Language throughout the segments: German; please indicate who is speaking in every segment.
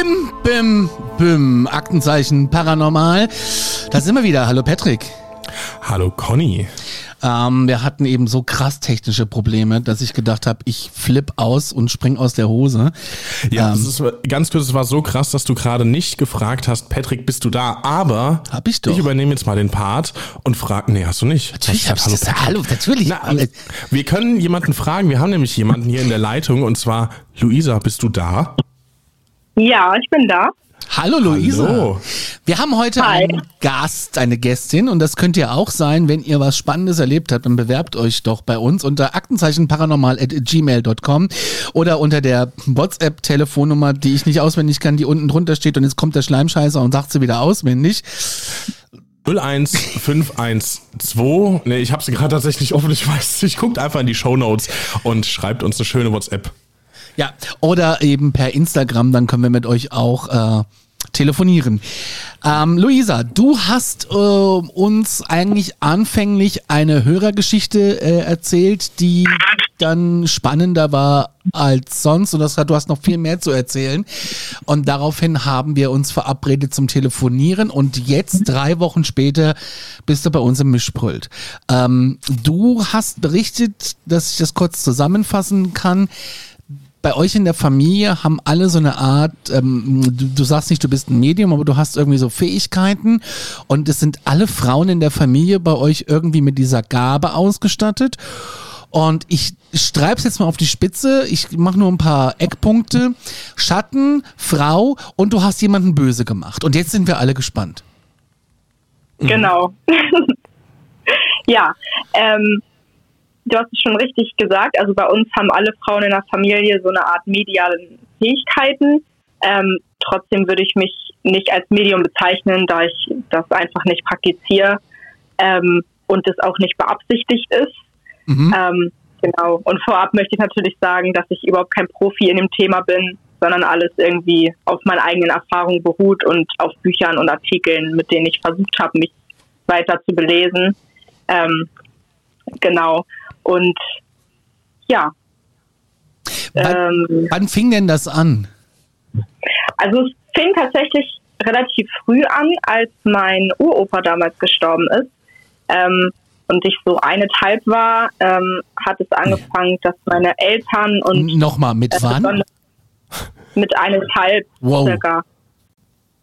Speaker 1: Bim, bim, bim. Aktenzeichen paranormal. Da sind wir wieder. Hallo Patrick.
Speaker 2: Hallo Conny.
Speaker 1: Ähm, wir hatten eben so krass technische Probleme, dass ich gedacht habe, ich flipp aus und spring aus der Hose.
Speaker 2: Ja, ähm, ist, ganz kurz, es war so krass, dass du gerade nicht gefragt hast, Patrick, bist du da? Aber
Speaker 1: hab ich doch.
Speaker 2: Ich übernehme jetzt mal den Part und frage, nee, hast du nicht.
Speaker 1: Natürlich hab ich hallo, das, hallo, natürlich. Na,
Speaker 2: wir können jemanden fragen, wir haben nämlich jemanden hier in der Leitung und zwar, Luisa, bist du da?
Speaker 3: Ja, ich bin da.
Speaker 1: Hallo Luisa. Hallo. Wir haben heute Hi. einen Gast, eine Gästin und das könnt ihr auch sein, wenn ihr was Spannendes erlebt habt, dann bewerbt euch doch bei uns unter aktenzeichenparanormal@gmail.com oder unter der WhatsApp Telefonnummer, die ich nicht auswendig kann, die unten drunter steht und jetzt kommt der Schleimscheißer und sagt sie wieder auswendig.
Speaker 2: 01512. Nee, ich habe sie gerade tatsächlich offen, ich weiß, ich guckt einfach in die Show Notes und schreibt uns eine schöne WhatsApp.
Speaker 1: Ja, oder eben per Instagram, dann können wir mit euch auch äh, telefonieren. Ähm, Luisa, du hast äh, uns eigentlich anfänglich eine Hörergeschichte äh, erzählt, die dann spannender war als sonst und das, du hast noch viel mehr zu erzählen. Und daraufhin haben wir uns verabredet zum Telefonieren und jetzt, drei Wochen später, bist du bei uns im Mischpult. Ähm, du hast berichtet, dass ich das kurz zusammenfassen kann, bei euch in der Familie haben alle so eine Art, ähm, du, du, sagst nicht, du bist ein Medium, aber du hast irgendwie so Fähigkeiten und es sind alle Frauen in der Familie bei euch irgendwie mit dieser Gabe ausgestattet. Und ich streibe es jetzt mal auf die Spitze. Ich mache nur ein paar Eckpunkte. Schatten, Frau und du hast jemanden böse gemacht. Und jetzt sind wir alle gespannt.
Speaker 3: Genau. ja, ähm, du hast es schon richtig gesagt. Also bei uns haben alle Frauen in der Familie so eine Art medialen Fähigkeiten. Ähm, trotzdem würde ich mich nicht als Medium bezeichnen, da ich das einfach nicht praktiziere ähm, und es auch nicht beabsichtigt ist. Mhm. Ähm, genau. Und vorab möchte ich natürlich sagen, dass ich überhaupt kein Profi in dem Thema bin, sondern alles irgendwie auf meinen eigenen Erfahrungen beruht und auf Büchern und Artikeln, mit denen ich versucht habe, mich weiter zu belesen. Ähm, genau. Und ja.
Speaker 1: Wann, ähm, wann fing denn das an?
Speaker 3: Also es fing tatsächlich relativ früh an, als mein Uropa damals gestorben ist. Ähm, und ich so eineinhalb war, ähm, hat es angefangen, dass meine Eltern und
Speaker 1: nochmal mit äh, wann?
Speaker 3: Mit eineinhalb wow. circa.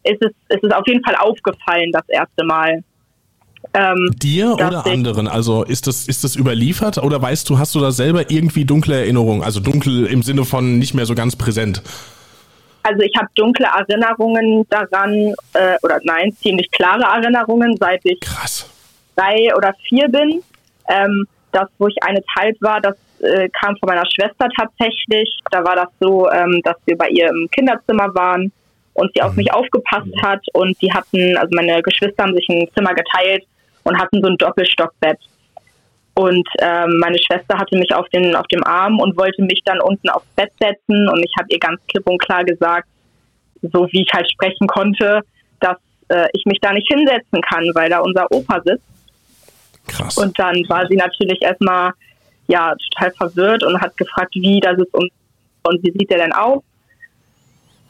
Speaker 3: Ist es, ist es auf jeden Fall aufgefallen das erste Mal.
Speaker 2: Ähm, Dir oder anderen? Also ist das, ist das überliefert oder weißt du, hast du da selber irgendwie dunkle Erinnerungen? Also dunkel im Sinne von nicht mehr so ganz präsent?
Speaker 3: Also ich habe dunkle Erinnerungen daran, äh, oder nein, ziemlich klare Erinnerungen, seit ich
Speaker 2: Krass.
Speaker 3: drei oder vier bin. Ähm, das, wo ich eineinhalb war, das äh, kam von meiner Schwester tatsächlich. Da war das so, ähm, dass wir bei ihr im Kinderzimmer waren und sie auf mhm. mich aufgepasst hat und die hatten, also meine Geschwister haben sich ein Zimmer geteilt und hatten so ein Doppelstockbett. Und ähm, meine Schwester hatte mich auf, den, auf dem Arm und wollte mich dann unten aufs Bett setzen und ich habe ihr ganz klipp und klar gesagt, so wie ich halt sprechen konnte, dass äh, ich mich da nicht hinsetzen kann, weil da unser Opa sitzt.
Speaker 2: Krass.
Speaker 3: Und dann war sie natürlich erstmal ja total verwirrt und hat gefragt, wie das ist und, und wie sieht er denn aus?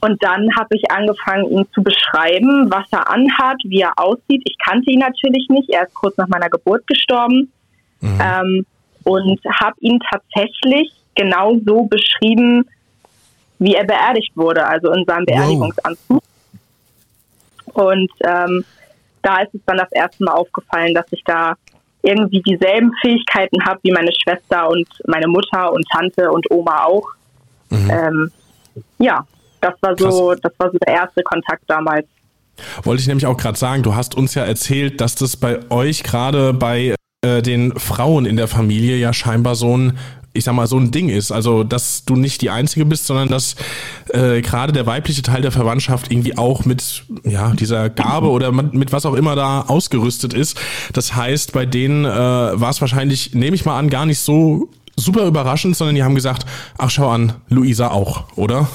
Speaker 3: Und dann habe ich angefangen, ihn zu beschreiben, was er anhat, wie er aussieht. Ich kannte ihn natürlich nicht. Er ist kurz nach meiner Geburt gestorben. Mhm. Ähm, und habe ihn tatsächlich genau so beschrieben, wie er beerdigt wurde, also in seinem Beerdigungsanzug. Wow. Und ähm, da ist es dann das erste Mal aufgefallen, dass ich da irgendwie dieselben Fähigkeiten habe wie meine Schwester und meine Mutter und Tante und Oma auch. Mhm. Ähm, ja, das war so, Krass. das war so der erste Kontakt damals.
Speaker 2: Wollte ich nämlich auch gerade sagen, du hast uns ja erzählt, dass das bei euch gerade bei äh, den Frauen in der Familie ja scheinbar so ein ich sag mal, so ein Ding ist. Also, dass du nicht die Einzige bist, sondern dass äh, gerade der weibliche Teil der Verwandtschaft irgendwie auch mit ja, dieser Gabe oder mit was auch immer da ausgerüstet ist. Das heißt, bei denen äh, war es wahrscheinlich, nehme ich mal an, gar nicht so super überraschend, sondern die haben gesagt, ach schau an, Luisa auch, oder?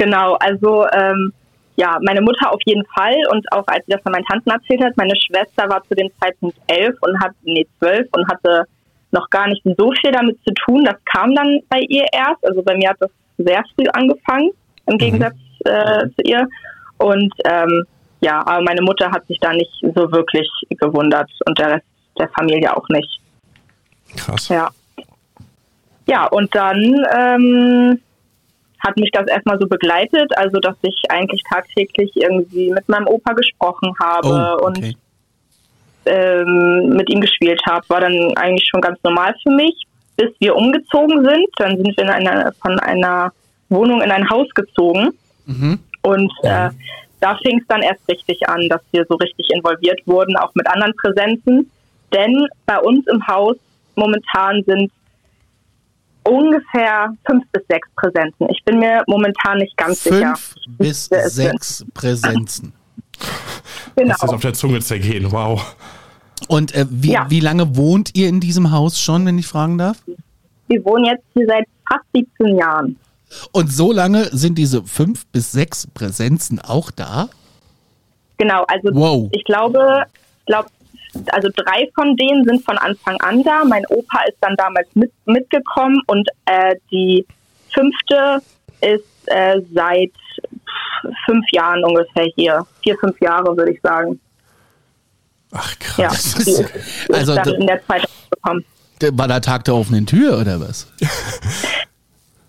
Speaker 3: Genau, also ähm, ja, meine Mutter auf jeden Fall und auch als sie das von meinen Tanten erzählt hat, meine Schwester war zu dem Zeitpunkt elf und hat, nee, zwölf und hatte noch gar nicht so viel damit zu tun. Das kam dann bei ihr erst. Also bei mir hat das sehr früh angefangen, im mhm. Gegensatz äh, zu ihr. Und ähm, ja, aber meine Mutter hat sich da nicht so wirklich gewundert und der Rest der Familie auch nicht.
Speaker 2: Krass.
Speaker 3: Ja. Ja, und dann ähm, hat mich das erstmal so begleitet, also dass ich eigentlich tagtäglich irgendwie mit meinem Opa gesprochen habe oh, okay. und ähm, mit ihm gespielt habe, war dann eigentlich schon ganz normal für mich, bis wir umgezogen sind. Dann sind wir in einer, von einer Wohnung in ein Haus gezogen. Mhm. Und äh, da fing es dann erst richtig an, dass wir so richtig involviert wurden, auch mit anderen Präsenzen. Denn bei uns im Haus momentan sind ungefähr fünf bis sechs Präsenzen. Ich bin mir momentan nicht ganz
Speaker 1: fünf
Speaker 3: sicher.
Speaker 1: Fünf bis sechs Präsenzen.
Speaker 2: Genau. Das ist auf der Zunge zergehen, wow.
Speaker 1: Und äh, wie, ja. wie lange wohnt ihr in diesem Haus schon, wenn ich fragen darf?
Speaker 3: Wir wohnen jetzt hier seit fast 17 Jahren.
Speaker 1: Und so lange sind diese fünf bis sechs Präsenzen auch da?
Speaker 3: Genau, also wow. ich glaube, ich glaube, also drei von denen sind von Anfang an da. Mein Opa ist dann damals mit, mitgekommen und äh, die fünfte ist äh, seit fünf Jahren ungefähr hier. Vier, fünf Jahre würde ich sagen.
Speaker 2: Ach krass. Ja,
Speaker 1: ist, also dann in der Zeit gekommen. War der Tag der offenen Tür oder was?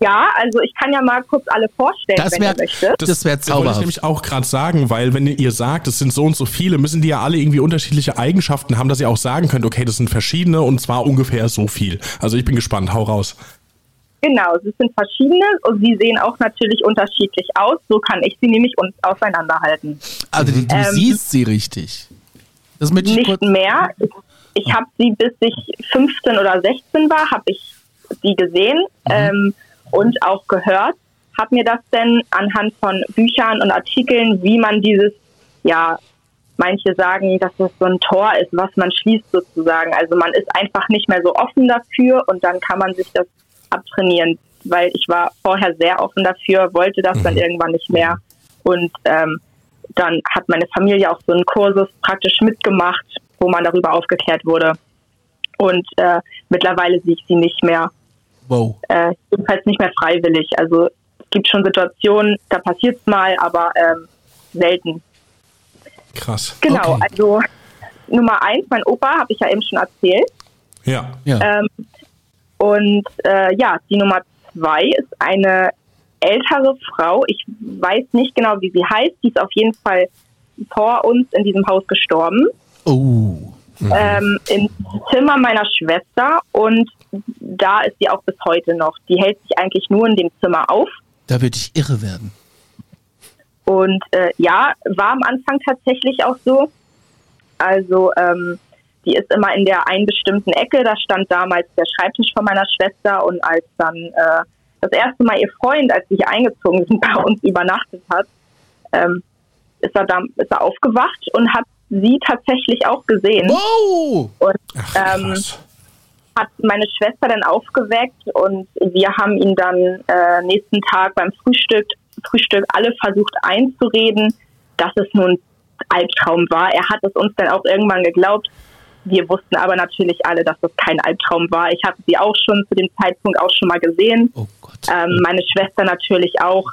Speaker 3: Ja, also ich kann ja mal kurz alle vorstellen,
Speaker 1: das wär, wenn ihr möchtet. Das, das wäre zauberhaft. Das wollte ich
Speaker 2: nämlich auch gerade sagen, weil wenn ihr sagt, es sind so und so viele, müssen die ja alle irgendwie unterschiedliche Eigenschaften haben, dass ihr auch sagen könnt, okay, das sind verschiedene und zwar ungefähr so viel. Also ich bin gespannt, hau raus.
Speaker 3: Genau, es sind verschiedene und sie sehen auch natürlich unterschiedlich aus. So kann ich sie nämlich auseinanderhalten.
Speaker 1: Also du ähm, siehst sie richtig.
Speaker 3: Das mit nicht mehr. Ich, ich ah. habe sie, bis ich 15 oder 16 war, habe ich sie gesehen mhm. ähm, und auch gehört. Habe mir das denn anhand von Büchern und Artikeln, wie man dieses, ja, manche sagen, dass es so ein Tor ist, was man schließt sozusagen. Also man ist einfach nicht mehr so offen dafür und dann kann man sich das abtrainieren, weil ich war vorher sehr offen dafür, wollte das dann mhm. irgendwann nicht mehr und ähm, dann hat meine Familie auch so einen Kursus praktisch mitgemacht, wo man darüber aufgeklärt wurde. Und äh, mittlerweile sehe ich sie nicht mehr.
Speaker 1: Wow.
Speaker 3: Äh, jedenfalls nicht mehr freiwillig. Also es gibt schon Situationen, da passiert es mal, aber ähm, selten.
Speaker 2: Krass.
Speaker 3: Genau, okay. also Nummer eins, mein Opa, habe ich ja eben schon erzählt.
Speaker 2: Ja.
Speaker 1: ja.
Speaker 3: Ähm, und äh, ja, die Nummer zwei ist eine ältere Frau. Ich weiß nicht genau, wie sie heißt. Die ist auf jeden Fall vor uns in diesem Haus gestorben.
Speaker 1: Oh.
Speaker 3: Mhm. Ähm, Im Zimmer meiner Schwester und da ist sie auch bis heute noch. Die hält sich eigentlich nur in dem Zimmer auf.
Speaker 1: Da würde ich irre werden.
Speaker 3: Und äh, ja, war am Anfang tatsächlich auch so. Also ähm, die ist immer in der einen bestimmten Ecke. Da stand damals der Schreibtisch von meiner Schwester und als dann äh, das erste Mal ihr Freund, als sie hier eingezogen sind, bei uns übernachtet hat, ähm, ist, er da, ist er aufgewacht und hat sie tatsächlich auch gesehen.
Speaker 1: Wow!
Speaker 3: Und ähm, hat meine Schwester dann aufgeweckt und wir haben ihn dann äh, nächsten Tag beim Frühstück, Frühstück alle versucht einzureden, dass es nun Albtraum war. Er hat es uns dann auch irgendwann geglaubt. Wir wussten aber natürlich alle, dass das kein Albtraum war. Ich hatte sie auch schon zu dem Zeitpunkt auch schon mal gesehen. Oh ähm, meine Schwester natürlich auch.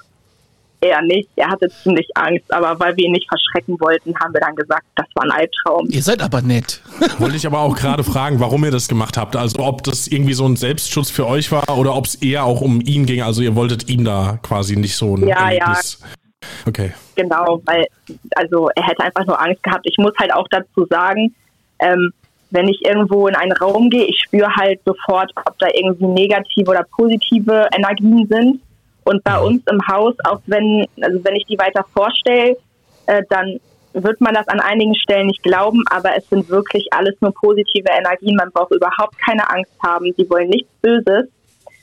Speaker 3: Er nicht. Er hatte ziemlich Angst, aber weil wir ihn nicht verschrecken wollten, haben wir dann gesagt, das war ein Albtraum.
Speaker 1: Ihr seid aber nett.
Speaker 2: Wollte ich aber auch gerade fragen, warum ihr das gemacht habt. Also ob das irgendwie so ein Selbstschutz für euch war oder ob es eher auch um ihn ging. Also ihr wolltet ihm da quasi nicht so ein
Speaker 3: ja, Erlebnis. Ja.
Speaker 2: Okay.
Speaker 3: Genau, weil also er hätte einfach nur Angst gehabt. Ich muss halt auch dazu sagen, ähm, wenn ich irgendwo in einen Raum gehe, ich spüre halt sofort, ob da irgendwie negative oder positive Energien sind. Und bei uns im Haus, auch wenn, also wenn ich die weiter vorstelle, äh, dann wird man das an einigen Stellen nicht glauben, aber es sind wirklich alles nur positive Energien. Man braucht überhaupt keine Angst haben. Sie wollen nichts Böses.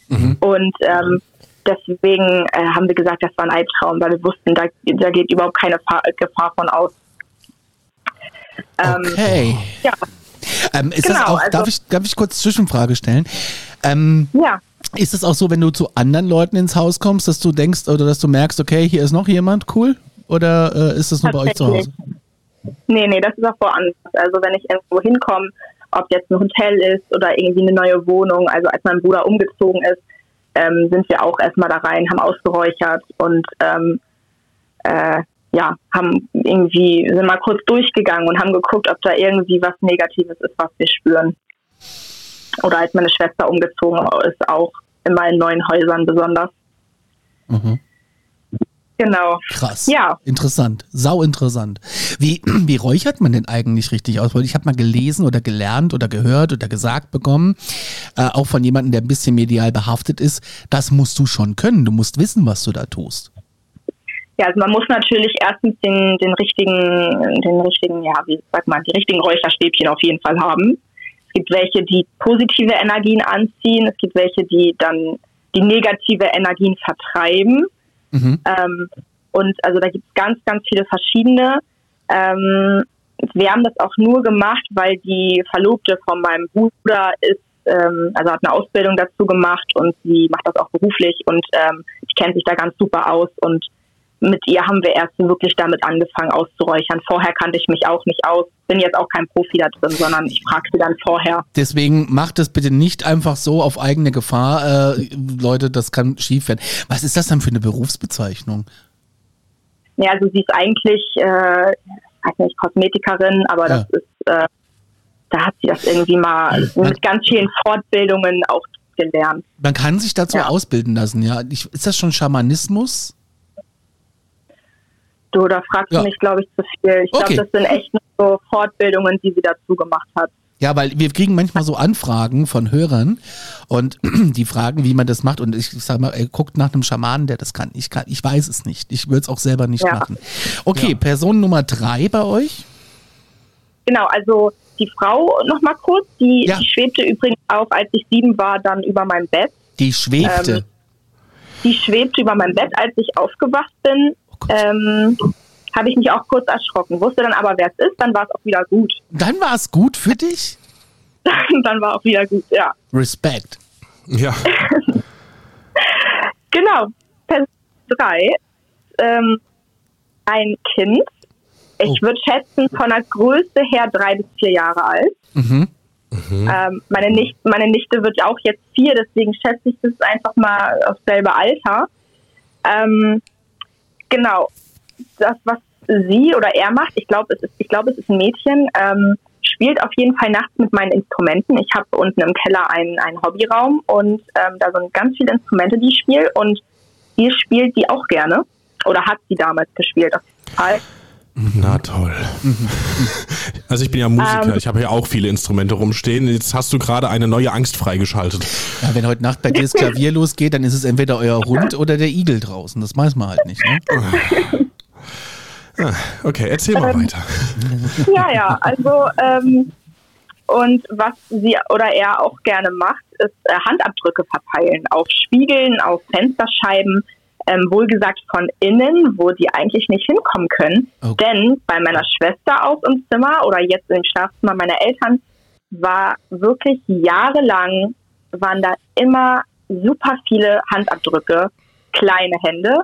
Speaker 3: Mhm. Und ähm, deswegen äh, haben wir gesagt, das war ein Albtraum, weil wir wussten, da, da geht überhaupt keine Fa Gefahr von aus.
Speaker 1: Ähm, okay. Ja. Ähm, ist genau, das auch, also, darf, ich, darf ich kurz Zwischenfrage stellen? Ähm, ja. Ist es auch so, wenn du zu anderen Leuten ins Haus kommst, dass du denkst oder dass du merkst, okay, hier ist noch jemand cool? Oder äh, ist das nur bei euch zu Hause?
Speaker 3: Nee, nee, das ist auch woanders. Also wenn ich irgendwo hinkomme, ob jetzt ein Hotel ist oder irgendwie eine neue Wohnung, also als mein Bruder umgezogen ist, ähm, sind wir auch erstmal da rein, haben ausgeräuchert und ähm, äh, ja, haben irgendwie, sind mal kurz durchgegangen und haben geguckt, ob da irgendwie was Negatives ist, was wir spüren. Oder als meine Schwester umgezogen ist, auch in meinen neuen Häusern besonders. Mhm. Genau.
Speaker 1: Krass. Ja. Interessant. Sau interessant. Wie, wie räuchert man denn eigentlich richtig aus? Weil ich habe mal gelesen oder gelernt oder gehört oder gesagt bekommen, äh, auch von jemandem, der ein bisschen medial behaftet ist, das musst du schon können. Du musst wissen, was du da tust.
Speaker 3: Ja, also man muss natürlich erstens den, den richtigen, den richtigen, ja, wie sagt man, die richtigen Räucherstäbchen auf jeden Fall haben. Es gibt welche, die positive Energien anziehen. Es gibt welche, die dann die negative Energien vertreiben. Mhm. Ähm, und also da gibt es ganz, ganz viele verschiedene. Ähm, wir haben das auch nur gemacht, weil die Verlobte von meinem Bruder ist, ähm, also hat eine Ausbildung dazu gemacht und sie macht das auch beruflich und ähm, die kennt sich da ganz super aus und mit ihr haben wir erst wirklich damit angefangen auszuräuchern. Vorher kannte ich mich auch nicht aus, bin jetzt auch kein Profi da drin, sondern ich frage sie dann vorher.
Speaker 1: Deswegen macht es bitte nicht einfach so auf eigene Gefahr, äh, Leute, das kann schief werden. Was ist das dann für eine Berufsbezeichnung?
Speaker 3: Ja, also sie ist eigentlich, äh, weiß nicht, Kosmetikerin, aber ja. das ist, äh, da hat sie das irgendwie mal mit ganz vielen Fortbildungen auch gelernt.
Speaker 1: Man kann sich dazu ja. ausbilden lassen, ja. Ich, ist das schon Schamanismus?
Speaker 3: Du, da fragst ja. du mich, glaube ich, zu viel. Ich okay. glaube, das sind echt nur so Fortbildungen, die sie dazu gemacht hat.
Speaker 1: Ja, weil wir kriegen manchmal so Anfragen von Hörern und die fragen, wie man das macht. Und ich sage mal, ey, guckt nach einem Schamanen, der das kann. Ich kann, ich weiß es nicht. Ich würde es auch selber nicht ja. machen. Okay, ja. Person Nummer drei bei euch?
Speaker 3: Genau, also die Frau noch mal kurz, die, ja. die, schwebte übrigens auch, als ich sieben war, dann über meinem Bett.
Speaker 1: Die schwebte?
Speaker 3: Ähm, die schwebte über meinem Bett, als ich aufgewacht bin ähm, habe ich mich auch kurz erschrocken. Wusste dann aber, wer es ist, dann war es auch wieder gut.
Speaker 1: Dann war es gut für dich?
Speaker 3: dann war auch wieder gut, ja.
Speaker 1: Respekt.
Speaker 2: Ja.
Speaker 3: genau. Person 3. Ähm, ein Kind. Ich oh. würde schätzen, von der Größe her drei bis vier Jahre alt. Mhm. Mhm. Ähm, meine, Nicht meine Nichte wird auch jetzt vier, deswegen schätze ich das einfach mal auf selbe Alter. Ähm, Genau. Das, was sie oder er macht, ich glaube, es ist, ich glaube, es ist ein Mädchen, ähm, spielt auf jeden Fall nachts mit meinen Instrumenten. Ich habe unten im Keller einen, einen Hobbyraum und ähm, da sind ganz viele Instrumente, die ich spiele und ihr spielt die auch gerne oder hat sie damals gespielt auf jeden Fall.
Speaker 2: Na toll. Also ich bin ja Musiker, um, ähm. ich habe ja auch viele Instrumente rumstehen. Jetzt hast du gerade eine neue Angst freigeschaltet.
Speaker 1: Ja, wenn heute Nacht bei dir das Klavier losgeht, dann ist es entweder euer Hund oder der Igel draußen. Das weiß man halt nicht. Ne?
Speaker 2: Ah, okay, erzähl mal ähm, weiter.
Speaker 3: Ja, ja, also ähm, und was sie oder er auch gerne macht, ist äh, Handabdrücke verteilen auf Spiegeln, auf Fensterscheiben ähm, wohlgesagt von innen, wo die eigentlich nicht hinkommen können. Okay. Denn bei meiner Schwester auch im Zimmer oder jetzt im Schlafzimmer meiner Eltern war wirklich jahrelang, waren da immer super viele Handabdrücke, kleine Hände.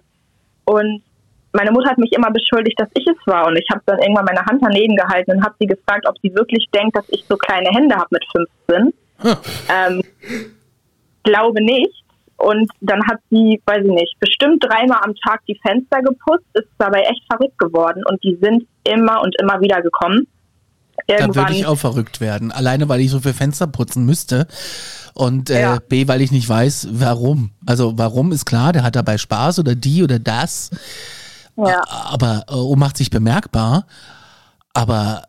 Speaker 3: Und meine Mutter hat mich immer beschuldigt, dass ich es war. Und ich habe dann irgendwann meine Hand daneben gehalten und habe sie gefragt, ob sie wirklich denkt, dass ich so kleine Hände habe mit 15. Hm. Ähm, glaube nicht. Und dann hat sie, weiß ich nicht, bestimmt dreimal am Tag die Fenster geputzt, ist dabei echt verrückt geworden und die sind immer und immer wieder gekommen.
Speaker 1: Irgendwann da würde ich auch verrückt werden. Alleine, weil ich so viel Fenster putzen müsste. Und äh, ja. B, weil ich nicht weiß, warum. Also warum ist klar, der hat dabei Spaß oder die oder das. Ja. Aber oh, macht sich bemerkbar. Aber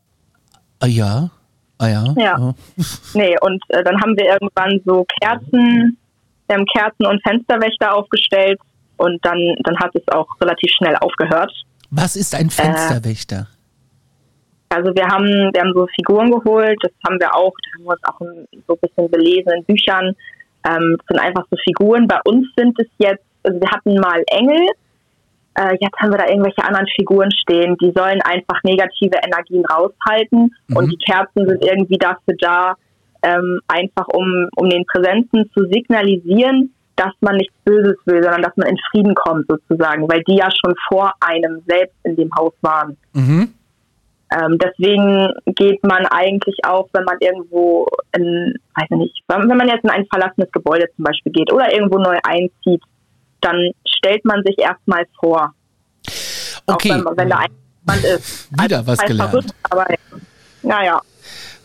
Speaker 1: äh, ja. Ah ja.
Speaker 3: Ja. Oh. Nee, und äh, dann haben wir irgendwann so Kerzen ähm, Kerzen und Fensterwächter aufgestellt und dann, dann hat es auch relativ schnell aufgehört.
Speaker 1: Was ist ein Fensterwächter?
Speaker 3: Äh, also wir haben, wir haben so Figuren geholt, das haben wir auch, da haben wir uns auch so ein bisschen belesen in Büchern. Ähm, das sind einfach so Figuren. Bei uns sind es jetzt, also wir hatten mal Engel, äh, jetzt haben wir da irgendwelche anderen Figuren stehen, die sollen einfach negative Energien raushalten mhm. und die Kerzen sind irgendwie dafür da, ähm, einfach um, um den Präsenzen zu signalisieren, dass man nichts Böses will, sondern dass man in Frieden kommt sozusagen, weil die ja schon vor einem selbst in dem Haus waren. Mhm. Ähm, deswegen geht man eigentlich auch, wenn man irgendwo in, weiß ich nicht, wenn man jetzt in ein verlassenes Gebäude zum Beispiel geht oder irgendwo neu einzieht, dann stellt man sich erstmal vor.
Speaker 1: Okay.
Speaker 3: Auch wenn, wenn da jemand ist.
Speaker 1: Wieder also, was gelernt. Verrückt, aber
Speaker 3: naja.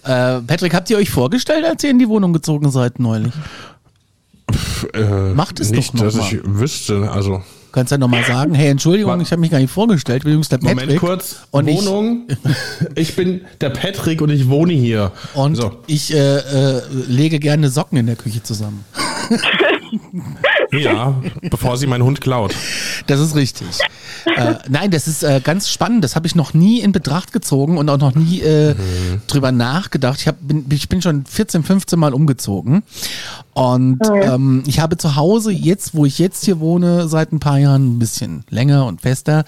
Speaker 1: Äh, Patrick, habt ihr euch vorgestellt, als ihr in die Wohnung gezogen seid neulich?
Speaker 2: äh, Macht es nicht, doch noch dass mal. ich wüsste. Also
Speaker 1: kannst ja nochmal sagen, hey, Entschuldigung, ich habe mich gar nicht vorgestellt. Übrigens der
Speaker 2: Patrick. Moment kurz. Und Wohnung. Ich, ich, bin der Patrick und ich wohne hier.
Speaker 1: Und so. ich äh, äh, lege gerne Socken in der Küche zusammen.
Speaker 2: Ja, bevor sie meinen Hund klaut.
Speaker 1: Das ist richtig. äh, nein, das ist äh, ganz spannend. Das habe ich noch nie in Betracht gezogen und auch noch nie äh, mhm. drüber nachgedacht. Ich, hab, bin, ich bin schon 14, 15 Mal umgezogen. Und mhm. ähm, ich habe zu Hause, jetzt, wo ich jetzt hier wohne, seit ein paar Jahren ein bisschen länger und fester,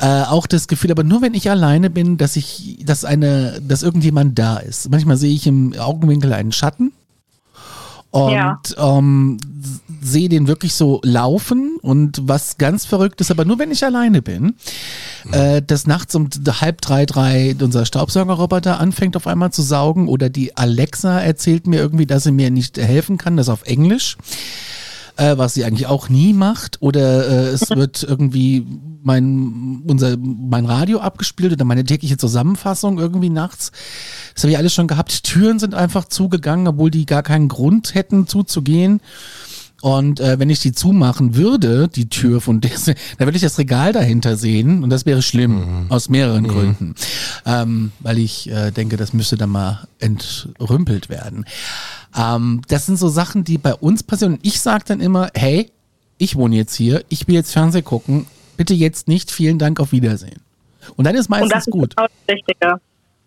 Speaker 1: äh, auch das Gefühl, aber nur wenn ich alleine bin, dass ich, dass eine, dass irgendjemand da ist. Manchmal sehe ich im Augenwinkel einen Schatten und ja. ähm, sehe den wirklich so laufen und was ganz verrückt ist, aber nur wenn ich alleine bin, mhm. äh, dass nachts um halb drei, drei unser Staubsaugerroboter anfängt auf einmal zu saugen oder die Alexa erzählt mir irgendwie, dass sie mir nicht helfen kann, das auf Englisch äh, was sie eigentlich auch nie macht. Oder äh, es wird irgendwie mein, unser, mein Radio abgespielt oder meine tägliche Zusammenfassung irgendwie nachts. Das habe ich alles schon gehabt. Türen sind einfach zugegangen, obwohl die gar keinen Grund hätten zuzugehen. Und äh, wenn ich die zumachen würde, die Tür von der, dann würde ich das Regal dahinter sehen und das wäre schlimm, mhm. aus mehreren mhm. Gründen. Ähm, weil ich äh, denke, das müsste dann mal entrümpelt werden. Ähm, das sind so Sachen, die bei uns passieren. Und ich sage dann immer, hey, ich wohne jetzt hier, ich will jetzt Fernsehen gucken, bitte jetzt nicht, vielen Dank, auf Wiedersehen. Und dann ist meistens
Speaker 3: Und das ist
Speaker 1: gut.
Speaker 3: Genau das Richtige.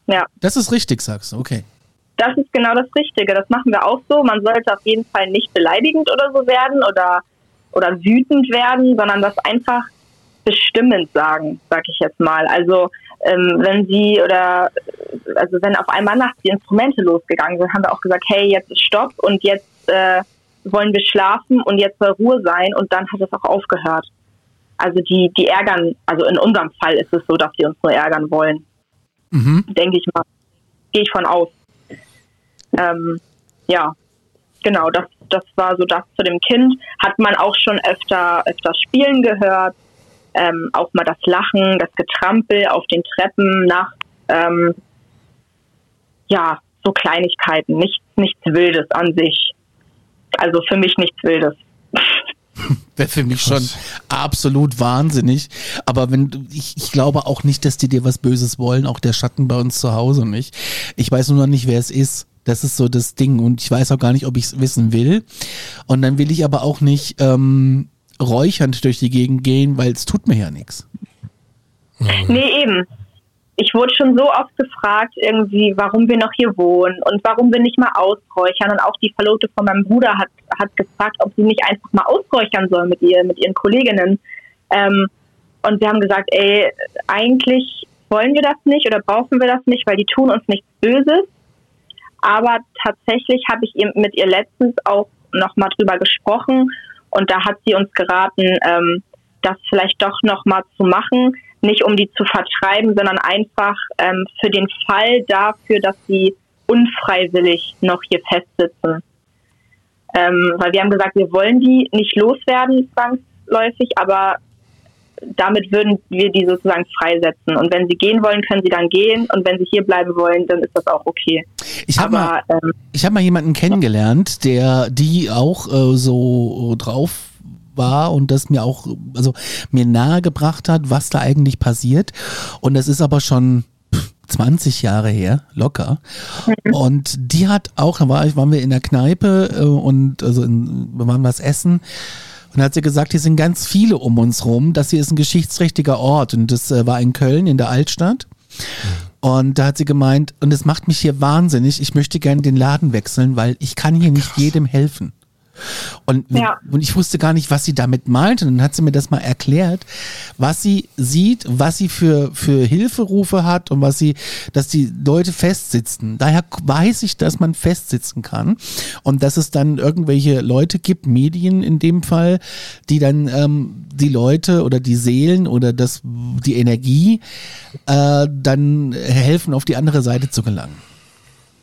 Speaker 3: Ja.
Speaker 1: Das ist richtig, sagst du, okay.
Speaker 3: Das ist genau das Richtige. Das machen wir auch so. Man sollte auf jeden Fall nicht beleidigend oder so werden oder, oder wütend werden, sondern das einfach bestimmend sagen, sag ich jetzt mal. Also ähm, wenn sie oder also wenn auf einmal nachts die Instrumente losgegangen sind, haben wir auch gesagt, hey, jetzt ist Stopp und jetzt äh, wollen wir schlafen und jetzt soll Ruhe sein und dann hat es auch aufgehört. Also die, die ärgern, also in unserem Fall ist es so, dass sie uns nur ärgern wollen. Mhm. Denke ich mal. Gehe ich von aus. Ähm, ja, genau, das, das war so das zu dem Kind. Hat man auch schon öfter, öfter spielen gehört ähm, auch mal das Lachen, das Getrampel auf den Treppen nachts. Ähm, ja, so Kleinigkeiten, nicht, nichts Wildes an sich. Also für mich nichts Wildes.
Speaker 1: Wäre für mich schon absolut wahnsinnig. Aber wenn ich, ich glaube auch nicht, dass die dir was Böses wollen, auch der Schatten bei uns zu Hause nicht. Ich weiß nur noch nicht, wer es ist. Das ist so das Ding. Und ich weiß auch gar nicht, ob ich es wissen will. Und dann will ich aber auch nicht ähm, räuchernd durch die Gegend gehen, weil es tut mir ja nichts.
Speaker 3: Mhm. Nee, eben. Ich wurde schon so oft gefragt, irgendwie, warum wir noch hier wohnen und warum wir nicht mal ausräuchern. Und auch die Verlobte von meinem Bruder hat, hat gefragt, ob sie nicht einfach mal ausräuchern soll mit ihr, mit ihren Kolleginnen. Ähm, und wir haben gesagt, ey, eigentlich wollen wir das nicht oder brauchen wir das nicht, weil die tun uns nichts Böses. Aber tatsächlich habe ich mit ihr letztens auch nochmal drüber gesprochen und da hat sie uns geraten, ähm, das vielleicht doch nochmal zu machen, nicht um die zu vertreiben, sondern einfach ähm, für den Fall dafür, dass sie unfreiwillig noch hier festsitzen. Ähm, weil wir haben gesagt, wir wollen die nicht loswerden zwangsläufig, aber damit würden wir die sozusagen freisetzen. Und wenn sie gehen wollen, können sie dann gehen. Und wenn sie hier bleiben wollen, dann ist das auch okay.
Speaker 1: Ich habe mal, ähm, ich hab mal jemanden kennengelernt, der die auch äh, so drauf war und das mir auch, also mir nahegebracht hat, was da eigentlich passiert. Und das ist aber schon 20 Jahre her, locker. Mhm. Und die hat auch, da war, waren wir in der Kneipe äh, und also in, wir waren was essen Und dann hat sie gesagt, hier sind ganz viele um uns rum. Das hier ist ein geschichtsträchtiger Ort. Und das äh, war in Köln, in der Altstadt. Und da hat sie gemeint, und es macht mich hier wahnsinnig, ich möchte gerne den Laden wechseln, weil ich kann hier nicht jedem helfen. Und,
Speaker 3: Ja.
Speaker 1: und ich wusste gar nicht, was sie damit meinte. Und dann hat sie mir das mal erklärt, was sie sieht, was sie für, für Hilferufe hat und was sie, dass die Leute festsitzen. Daher weiß ich, dass man festsitzen kann und dass es dann irgendwelche Leute gibt, Medien in dem Fall, die dann ähm, die Leute oder die Seelen oder das, die Energie äh, dann helfen, auf die andere Seite zu gelangen.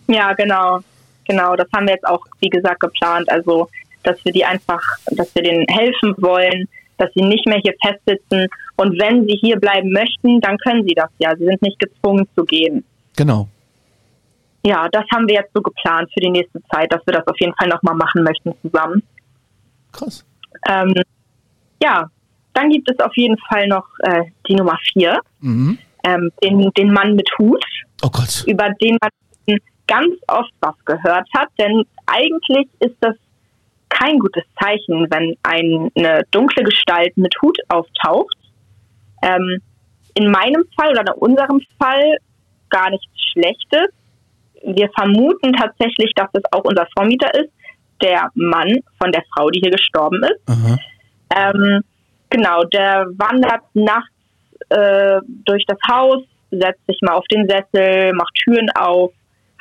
Speaker 3: Ja, genau. Genau, das haben wir jetzt auch, wie gesagt, geplant. Also, dass wir die einfach, dass wir denen helfen wollen, dass sie nicht mehr hier festsitzen. Und wenn sie hier bleiben möchten, dann können sie das ja. Sie sind nicht gezwungen zu gehen.
Speaker 1: Genau.
Speaker 3: Ja, das haben wir jetzt so geplant für die nächste Zeit, dass wir das auf jeden Fall nochmal machen möchten zusammen.
Speaker 1: Krass.
Speaker 3: Ähm, ja, dann gibt es auf jeden Fall noch äh, die Nummer vier,
Speaker 1: Mhm.
Speaker 3: ähm, den, den Mann mit Hut.
Speaker 1: Oh Gott.
Speaker 3: über den man ganz oft was gehört hat, denn eigentlich ist das kein gutes Zeichen, wenn eine dunkle Gestalt mit Hut auftaucht. Ähm, in meinem Fall oder in unserem Fall gar nichts Schlechtes. Wir vermuten tatsächlich, dass es auch unser Vormieter ist, der Mann von der Frau, die hier gestorben ist. Ähm, genau, der wandert nachts äh, durch das Haus, setzt sich mal auf den Sessel, macht Türen auf.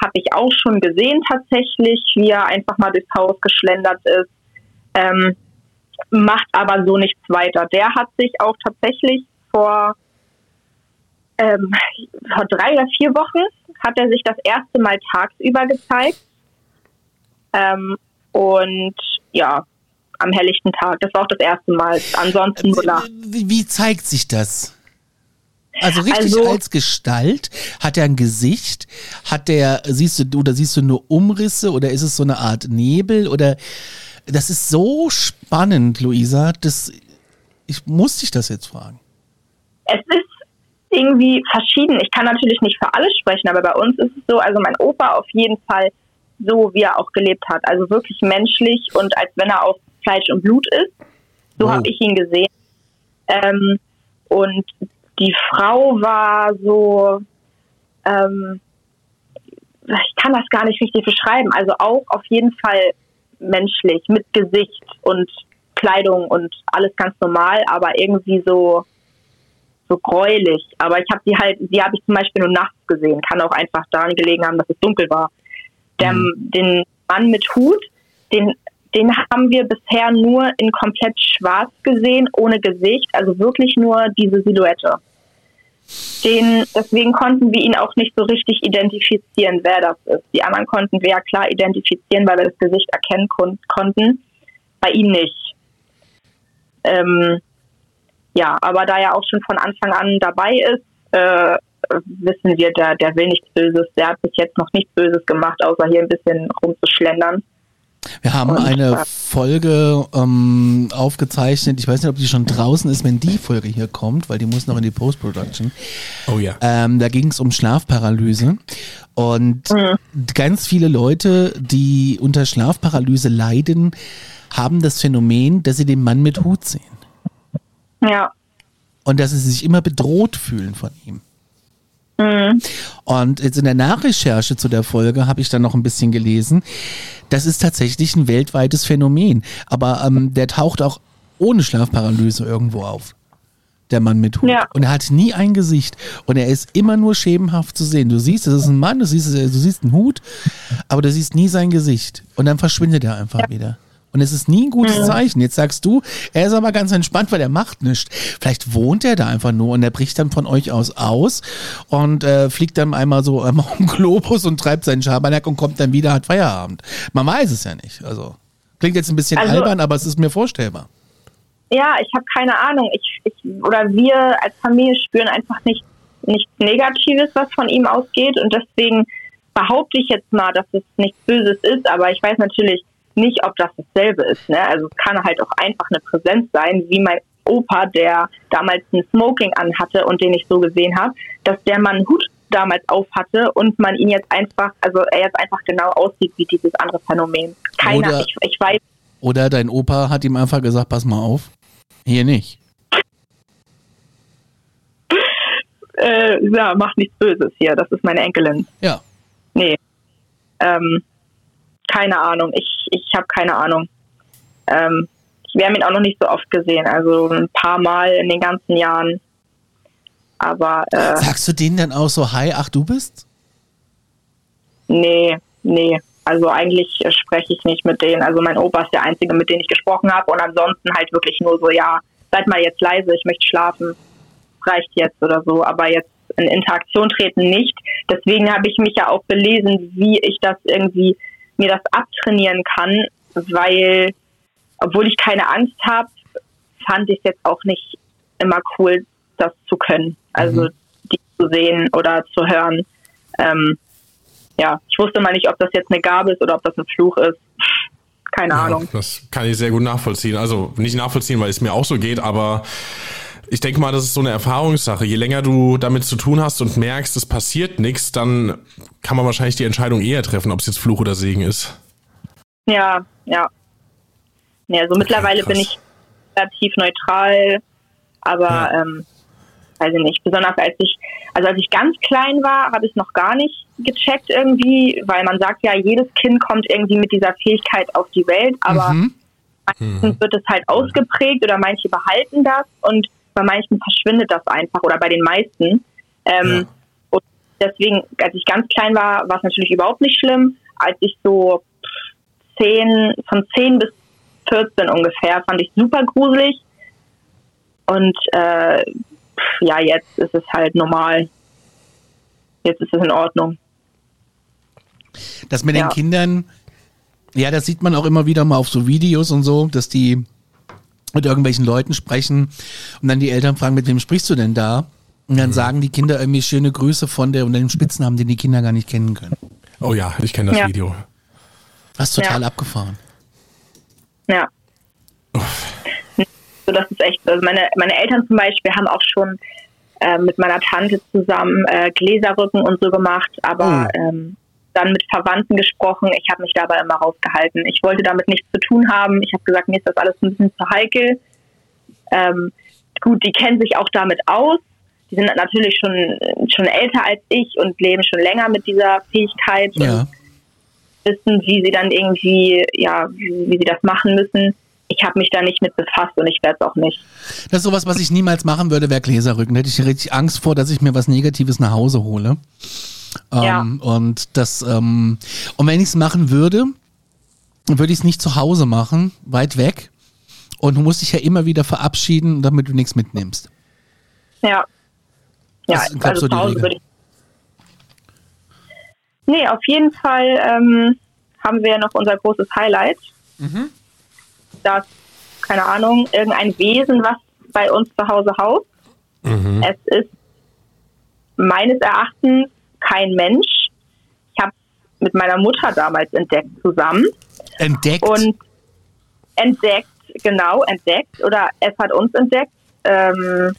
Speaker 3: Habe ich auch schon gesehen tatsächlich, wie er einfach mal durchs Haus geschlendert ist. Ähm, macht aber so nichts weiter. Der hat sich auch tatsächlich vor, ähm, vor drei oder vier Wochen hat er sich das erste Mal tagsüber gezeigt. Ähm, und ja, am helllichten Tag. Das war auch das erste Mal. Ansonsten nur nachts.
Speaker 1: Wie, wie zeigt sich das? Also richtig
Speaker 3: Also-
Speaker 1: als Gestalt? Hat er ein Gesicht? Hat der, siehst du, oder siehst du nur Umrisse oder ist es so eine Art Nebel oder das ist so spannend, Luisa, das ich muss dich das jetzt fragen.
Speaker 3: Es ist irgendwie verschieden. Ich kann natürlich nicht für alle sprechen, aber bei uns ist es so, also mein Opa auf jeden Fall so, wie er auch gelebt hat. Also wirklich menschlich und als wenn er aus Fleisch und Blut ist. So
Speaker 1: Wow.
Speaker 3: habe ich ihn gesehen. Ähm, und die Frau war so, ähm, ich kann das gar nicht richtig beschreiben. Also auch auf jeden Fall menschlich, mit Gesicht und Kleidung und alles ganz normal, aber irgendwie so, so gräulich. Aber ich habe sie halt, sie habe ich zum Beispiel nur nachts gesehen. Kann auch einfach daran gelegen haben, dass es dunkel war. Der, Den Mann mit Hut, den, den haben wir bisher nur in komplett schwarz gesehen, ohne Gesicht, also wirklich nur diese Silhouette. Den, deswegen konnten wir ihn auch nicht so richtig identifizieren, wer das ist. Die anderen konnten wir ja klar identifizieren, weil wir das Gesicht erkennen kon konnten. Bei ihm nicht. Ähm, ja, aber da er auch schon von Anfang an dabei ist, äh, wissen wir, der, der will nichts Böses. Der hat bis jetzt noch nichts Böses gemacht, außer hier ein bisschen rumzuschlendern.
Speaker 1: Wir haben
Speaker 3: Und,
Speaker 1: eine Folge ähm, aufgezeichnet. Ich weiß nicht, ob die schon draußen ist, wenn die Folge hier kommt, weil die muss noch in die Post-Production.
Speaker 2: Oh ja.
Speaker 1: Ähm, da ging es um Schlafparalyse. Und ganz viele Leute, die unter Schlafparalyse leiden, haben das Phänomen, dass sie den Mann mit Hut sehen.
Speaker 3: Ja.
Speaker 1: Und dass sie sich immer bedroht fühlen von ihm.
Speaker 3: Mhm.
Speaker 1: Und jetzt in der Nachrecherche zu der Folge habe ich dann noch ein bisschen gelesen. Das ist tatsächlich ein weltweites Phänomen. Aber ähm, der taucht auch ohne Schlafparalyse irgendwo auf. Der Mann mit Hut.
Speaker 3: Ja.
Speaker 1: Und er hat nie ein Gesicht. Und er ist immer nur schemenhaft zu sehen. Du siehst, es ist ein Mann, du siehst, du siehst einen Hut, aber du siehst nie sein Gesicht. Und dann verschwindet er einfach wieder. Und es ist nie ein gutes Zeichen. Jetzt sagst du, er ist aber ganz entspannt, weil er macht nichts. Vielleicht wohnt er da einfach nur und er bricht dann von euch aus aus und äh, fliegt dann einmal so einmal um den Globus und treibt seinen Schabernack und kommt dann wieder, hat Feierabend. Man weiß es ja nicht. Also klingt jetzt ein bisschen
Speaker 3: Also-
Speaker 1: albern, aber es ist mir vorstellbar.
Speaker 3: Ja, ich habe keine Ahnung. Ich, ich oder wir als Familie spüren einfach nicht nichts Negatives, was von ihm ausgeht und deswegen behaupte ich jetzt mal, dass es nichts Böses ist, aber ich weiß natürlich nicht, ob das dasselbe ist. Ne? Also es kann halt auch einfach eine Präsenz sein, wie mein Opa, der damals ein Smoking anhatte und den ich so gesehen habe, dass der Mann einen Hut damals auf hatte und man ihn jetzt einfach, also er jetzt einfach genau aussieht wie dieses andere Phänomen. Keiner,
Speaker 1: Oder-
Speaker 3: ich, ich weiß
Speaker 1: Oder dein Opa hat ihm einfach gesagt, pass mal auf, hier nicht.
Speaker 3: Äh, ja, mach nichts Böses hier, das ist meine Enkelin.
Speaker 1: Ja.
Speaker 3: Nee. Ähm, keine Ahnung, ich, ich habe keine Ahnung. Ähm, wir haben ihn auch noch nicht so oft gesehen, also ein paar Mal in den ganzen Jahren. Aber äh,
Speaker 1: Sagst du denen dann auch so, hi, ach du bist?
Speaker 3: nee, nee. Also eigentlich äh, spreche ich nicht mit denen. Also mein Opa ist der Einzige, mit dem ich gesprochen habe. Und ansonsten halt wirklich nur so, ja, seid mal jetzt leise, ich möchte schlafen. Reicht jetzt oder so. Aber jetzt in Interaktion treten nicht. Deswegen habe ich mich ja auch belesen, wie ich das irgendwie mir das abtrainieren kann, weil obwohl ich keine Angst habe, fand ich es jetzt auch nicht immer cool, das zu können. Also
Speaker 1: Mhm.
Speaker 3: die zu sehen oder zu hören. Ähm, ja, ich wusste mal nicht, ob das jetzt eine Gabe ist oder ob das ein Fluch ist. Keine Ahnung.
Speaker 2: Ja, das kann ich sehr gut nachvollziehen. Also nicht nachvollziehen, weil es mir auch so geht, aber ich denke mal, das ist so eine Erfahrungssache. Je länger du damit zu tun hast und merkst, es passiert nichts, dann kann man wahrscheinlich die Entscheidung eher treffen, ob es jetzt Fluch oder Segen ist.
Speaker 3: Ja, ja. Nee, also mittlerweile
Speaker 2: krass.
Speaker 3: bin ich relativ neutral, aber
Speaker 2: Ja.
Speaker 3: ähm, weiß ich nicht. Besonders als ich, also als ich ganz klein war, habe ich es noch gar nicht gecheckt irgendwie, weil man sagt ja, jedes Kind kommt irgendwie mit dieser Fähigkeit auf die Welt, aber
Speaker 1: Mhm.
Speaker 3: meistens wird es halt ausgeprägt oder manche behalten das und bei manchen verschwindet das einfach oder bei den meisten. Ähm,
Speaker 2: Ja.
Speaker 3: Und deswegen, als ich ganz klein war, war es natürlich überhaupt nicht schlimm. Als ich so zehn, von 10 bis 14 ungefähr, fand ich super gruselig. Und äh, ja, jetzt ist es halt normal. Jetzt ist es in Ordnung.
Speaker 1: Das mit
Speaker 3: Ja.
Speaker 1: den Kindern, ja, das sieht man auch immer wieder mal auf so Videos und so, dass die mit irgendwelchen Leuten sprechen und dann die Eltern fragen, mit wem sprichst du denn da? Und
Speaker 2: Mhm.
Speaker 1: dann sagen die Kinder irgendwie schöne Grüße von der und den Spitznamen, den die Kinder gar nicht kennen können.
Speaker 2: Oh ja, ich kenne das
Speaker 3: Ja.
Speaker 2: Video.
Speaker 1: Was total
Speaker 3: Ja.
Speaker 1: abgefahren.
Speaker 3: Ja. So, das ist echt, also meine, meine Eltern zum Beispiel haben auch schon äh, mit meiner Tante zusammen äh, Gläserrücken und so gemacht, aber
Speaker 1: Oh.
Speaker 3: ähm, dann mit Verwandten gesprochen. Ich habe mich dabei immer rausgehalten. Ich wollte damit nichts zu tun haben. Ich habe gesagt, mir ist das alles ein bisschen zu heikel. Ähm, gut, die kennen sich auch damit aus. Die sind natürlich schon, schon älter als ich und leben schon länger mit dieser Fähigkeit. Und
Speaker 1: Ja.
Speaker 3: wissen, wie sie dann irgendwie, ja, wie, wie sie das machen müssen. Ich habe mich da nicht mit befasst und ich werde es auch nicht.
Speaker 1: Das ist sowas, was ich niemals machen würde, wäre Gläserrücken. Da hätte ich richtig Angst vor, dass ich mir was Negatives nach Hause hole.
Speaker 3: Ja.
Speaker 1: Ähm, und das, ähm, und wenn ich es machen würde, würde ich es nicht zu Hause machen, weit weg. Und du musst dich ja immer wieder verabschieden, damit du nichts mitnimmst.
Speaker 3: Ja. Ja,
Speaker 1: Das
Speaker 3: also
Speaker 1: so die
Speaker 3: zu Hause würde ich. Nee, auf jeden Fall ähm, haben wir noch unser großes Highlight.
Speaker 1: Mhm.
Speaker 3: Das, keine Ahnung, irgendein Wesen, was bei uns zu Hause haust.
Speaker 2: Mhm.
Speaker 3: Es ist meines Erachtens kein Mensch. Ich habe es mit meiner Mutter damals entdeckt zusammen.
Speaker 1: Entdeckt.
Speaker 3: und entdeckt, genau, entdeckt oder es hat uns entdeckt. Ähm,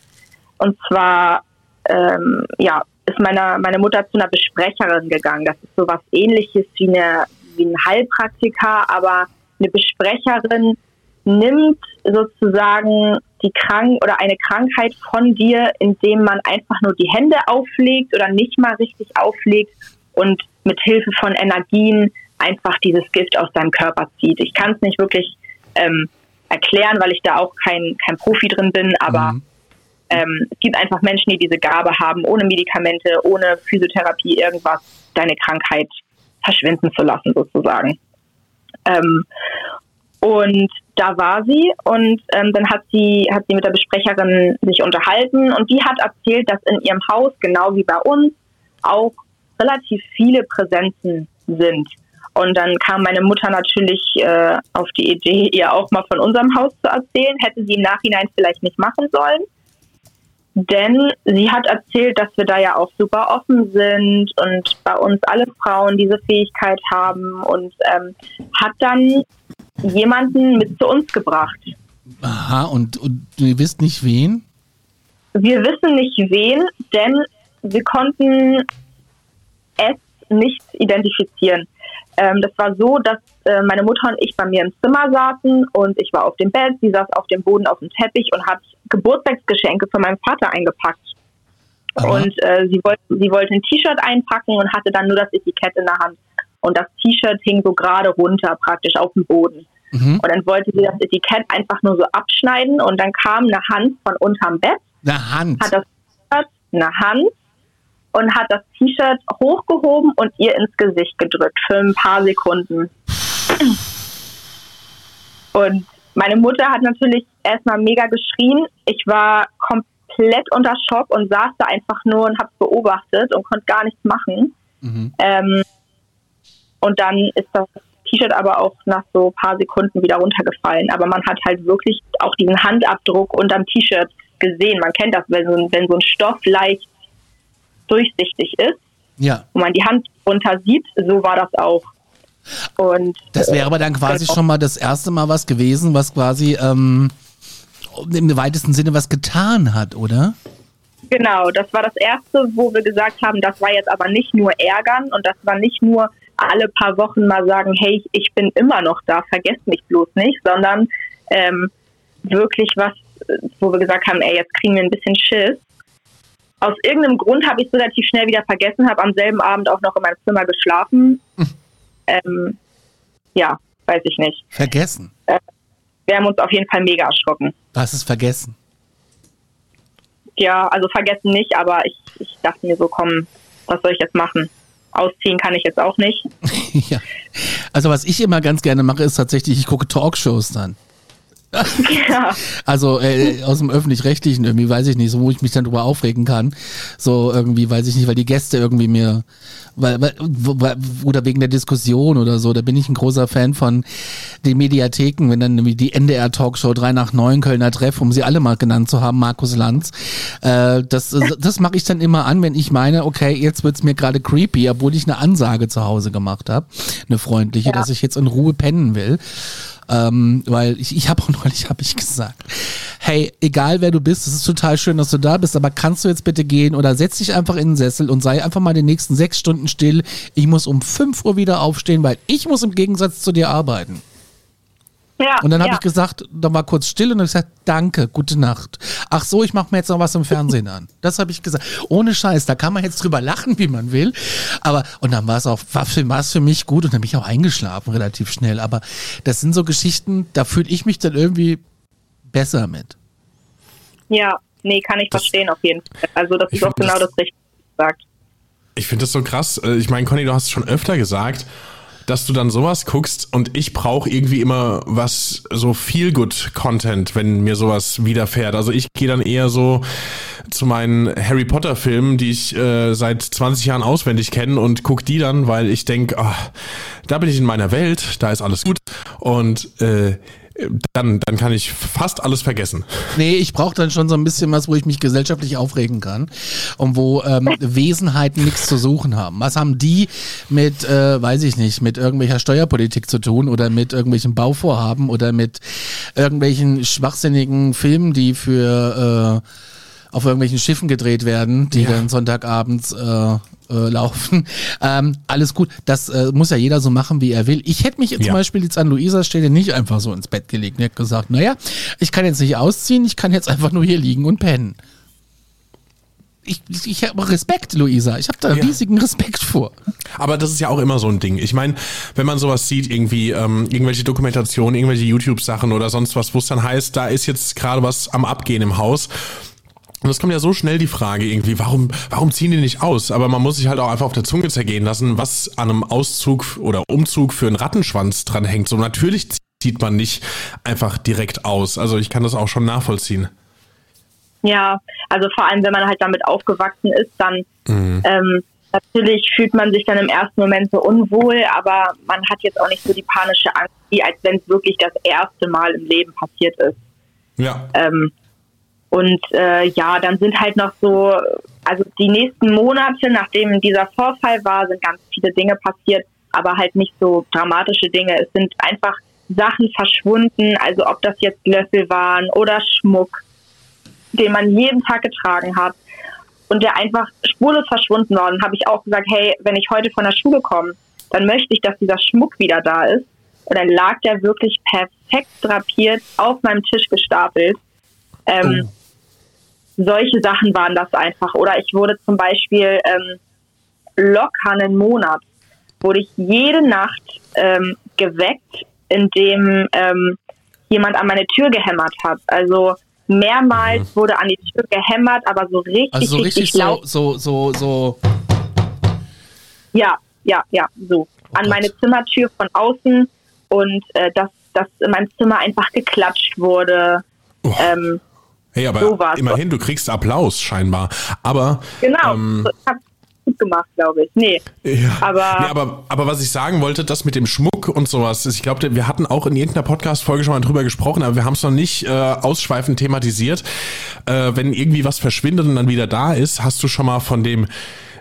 Speaker 3: und zwar, ähm, ja, ist meine, meine Mutter zu einer Besprecherin gegangen. Das ist sowas ähnliches wie, eine, wie ein Heilpraktiker, aber eine Besprecherin nimmt sozusagen die Krank oder eine Krankheit von dir, indem man einfach nur die Hände auflegt oder nicht mal richtig auflegt und mit Hilfe von Energien einfach dieses Gift aus deinem Körper zieht. Ich kann es nicht wirklich ähm, erklären, weil ich da auch kein, kein Profi drin bin, aber
Speaker 1: Mhm.
Speaker 3: ähm, es gibt einfach Menschen, die diese Gabe haben, ohne Medikamente, ohne Physiotherapie, irgendwas, deine Krankheit verschwinden zu lassen, sozusagen. Ähm, und da war sie und ähm, dann hat sie, hat sie mit der Besprecherin sich unterhalten und die hat erzählt, dass in ihrem Haus, genau wie bei uns, auch relativ viele Präsenzen sind. Und dann kam meine Mutter natürlich äh, auf die Idee, ihr auch mal von unserem Haus zu erzählen. Hätte sie im Nachhinein vielleicht nicht machen sollen. Denn sie hat erzählt, dass wir da ja auch super offen sind und bei uns alle Frauen diese Fähigkeit haben und ähm, hat dann jemanden mit zu uns gebracht.
Speaker 1: Aha, und, und ihr wisst nicht wen?
Speaker 3: Wir wissen nicht wen, denn wir konnten es nicht identifizieren. Ähm, das war so, dass äh, meine Mutter und ich bei mir im Zimmer saßen und ich war auf dem Bett, sie saß auf dem Boden auf dem Teppich und hat Geburtstagsgeschenke für meinen Vater eingepackt. Aha. Und äh, sie, wollte, sie wollte ein T-Shirt einpacken und hatte dann nur das Etikett in der Hand. Und das T-Shirt hing so gerade runter, praktisch auf dem Boden. Mhm. Und dann wollte sie das Etikett einfach nur so abschneiden und dann kam eine Hand von unterm Bett.
Speaker 1: Eine Hand?
Speaker 3: Hat das T-Shirt, eine Hand und hat das T-Shirt hochgehoben und ihr ins Gesicht gedrückt für ein paar Sekunden. Und meine Mutter hat natürlich erstmal mega geschrien. Ich war komplett unter Schock und saß da einfach nur und habe beobachtet und konnte gar nichts machen. Mhm. Ähm, und dann ist das T-Shirt aber auch nach so ein paar Sekunden wieder runtergefallen. Aber man hat halt wirklich auch diesen Handabdruck unterm T-Shirt gesehen. Man kennt das, wenn so, ein, wenn so ein Stoff leicht durchsichtig ist
Speaker 1: ja.
Speaker 3: und man die Hand runter sieht, so war das auch. Und,
Speaker 1: das wäre aber dann quasi genau. schon mal das erste Mal was gewesen, was quasi ähm, im weitesten Sinne was getan hat, oder?
Speaker 3: Genau, das war das erste, wo wir gesagt haben, das war jetzt aber nicht nur ärgern und das war nicht nur alle paar Wochen mal sagen, hey, ich bin immer noch da, vergesst mich bloß nicht, sondern ähm, wirklich was, wo wir gesagt haben, ey, jetzt kriegen wir ein bisschen Schiss. Aus irgendeinem Grund habe ich es relativ schnell wieder vergessen, habe am selben Abend auch noch in meinem Zimmer geschlafen. Hm. Ähm, ja, weiß ich nicht.
Speaker 1: Vergessen?
Speaker 3: Äh, wir haben uns auf jeden Fall mega erschrocken.
Speaker 1: Was ist vergessen?
Speaker 3: Ja, also vergessen nicht, aber ich, ich dachte mir so, komm, was soll ich jetzt machen? Ausziehen kann ich jetzt auch nicht.
Speaker 1: ja. Also was ich immer ganz gerne mache, ist tatsächlich, ich gucke Talkshows dann. Ja. Also äh, aus dem öffentlich-rechtlichen irgendwie, weiß ich nicht, so wo ich mich dann drüber aufregen kann. So irgendwie, weiß ich nicht, weil die Gäste irgendwie mir, weil, weil oder wegen der Diskussion oder so, da bin ich ein großer Fan von den Mediatheken, wenn dann nämlich die NDR-Talkshow 3 nach 9 Kölner Treff, um sie alle mal genannt zu haben, Markus Lanz. Äh, das das mache ich dann immer an, wenn ich meine, okay, jetzt wird's mir gerade creepy, obwohl ich eine Ansage zu Hause gemacht habe, eine freundliche, ja. dass ich jetzt in Ruhe pennen will. Ähm, weil ich, ich habe auch neulich hab ich gesagt, hey, egal wer du bist, es ist total schön, dass du da bist, aber kannst du jetzt bitte gehen oder setz dich einfach in den Sessel und sei einfach mal die nächsten sechs Stunden still. Ich muss um fünf Uhr wieder aufstehen, weil ich muss im Gegensatz zu dir arbeiten. Ja, und dann habe ja. ich gesagt, dann war kurz still und dann gesagt, danke, gute Nacht. Ach so, ich mache mir jetzt noch was im Fernsehen an. Das habe ich gesagt. Ohne Scheiß, da kann man jetzt drüber lachen, wie man will. Aber, und dann war es auch, war es für mich gut und dann bin ich auch eingeschlafen relativ schnell. Aber das sind so Geschichten, da fühle ich mich dann irgendwie besser mit.
Speaker 3: Ja, nee, kann ich das, verstehen auf jeden Fall. Also das ist auch genau das, das Richtige gesagt.
Speaker 2: Ich finde das so krass. Äh, ich meine, Conny, du hast es schon öfter gesagt dass du dann sowas guckst und ich brauche irgendwie immer was so viel good Content, wenn mir sowas widerfährt. Also ich gehe dann eher so zu meinen Harry Potter Filmen, die ich äh, seit 20 Jahren auswendig kenne und guck die dann, weil ich denke, ah, da bin ich in meiner Welt, da ist alles gut und äh, dann, dann kann ich fast alles vergessen.
Speaker 1: Nee, ich brauche dann schon so ein bisschen was, wo ich mich gesellschaftlich aufregen kann und wo ähm, Wesenheiten nichts zu suchen haben. Was haben die mit, äh, weiß ich nicht, mit irgendwelcher Steuerpolitik zu tun oder mit irgendwelchen Bauvorhaben oder mit irgendwelchen schwachsinnigen Filmen, die für äh, auf irgendwelchen Schiffen gedreht werden, die ja. dann Sonntagabends äh, äh, laufen. Ähm, alles gut. Das äh, muss ja jeder so machen, wie er will. Ich hätte mich ja. zum Beispiel jetzt an Luisas Stelle nicht einfach so ins Bett gelegt und hätte gesagt, naja, ich kann jetzt nicht ausziehen, ich kann jetzt einfach nur hier liegen und pennen. Ich, ich habe Respekt, Luisa. Ich habe da ja. riesigen Respekt vor.
Speaker 2: Aber das ist ja auch immer so ein Ding. Ich meine, wenn man sowas sieht, irgendwie ähm, irgendwelche Dokumentationen, irgendwelche YouTube-Sachen oder sonst was, wo es dann heißt, da ist jetzt gerade was am Abgehen im Haus und es kommt ja so schnell die Frage irgendwie, warum, warum ziehen die nicht aus? Aber man muss sich halt auch einfach auf der Zunge zergehen lassen, was an einem Auszug oder Umzug für einen Rattenschwanz dran hängt. So natürlich zieht man nicht einfach direkt aus. Also ich kann das auch schon nachvollziehen.
Speaker 3: Ja, also vor allem, wenn man halt damit aufgewachsen ist, dann mhm. ähm, natürlich fühlt man sich dann im ersten Moment so unwohl, aber man hat jetzt auch nicht so die panische Angst, wie als wenn es wirklich das erste Mal im Leben passiert ist.
Speaker 2: Ja.
Speaker 3: Ähm, und äh, ja, dann sind halt noch so, also die nächsten Monate, nachdem dieser Vorfall war, sind ganz viele Dinge passiert, aber halt nicht so dramatische Dinge. Es sind einfach Sachen verschwunden, also ob das jetzt Löffel waren oder Schmuck, den man jeden Tag getragen hat und der einfach spurlos verschwunden war. Und habe ich auch gesagt, hey, wenn ich heute von der Schule komme, dann möchte ich, dass dieser Schmuck wieder da ist. Und dann lag der wirklich perfekt drapiert auf meinem Tisch gestapelt. Ähm, oh. Solche Sachen waren das einfach. Oder ich wurde zum Beispiel ähm, locker einen Monat, wurde ich jede Nacht ähm, geweckt, indem ähm, jemand an meine Tür gehämmert hat. Also mehrmals mhm. wurde an die Tür gehämmert, aber so richtig, also so richtig, richtig laut.
Speaker 1: So, so, so, so.
Speaker 3: Ja, ja, ja, so. Oh an Gott. meine Zimmertür von außen und äh, dass, dass in meinem Zimmer einfach geklatscht wurde.
Speaker 2: Oh. Ähm, hey, aber so immerhin, du kriegst Applaus scheinbar. Aber
Speaker 3: genau, ähm, gut gemacht, glaube ich. Nee.
Speaker 2: Ja. Aber, nee, aber, aber was ich sagen wollte, das mit dem Schmuck und sowas, ist, ich glaube, wir hatten auch in irgendeiner Podcast-Folge schon mal drüber gesprochen, aber wir haben es noch nicht äh, ausschweifend thematisiert. Äh, wenn irgendwie was verschwindet und dann wieder da ist, hast du schon mal von dem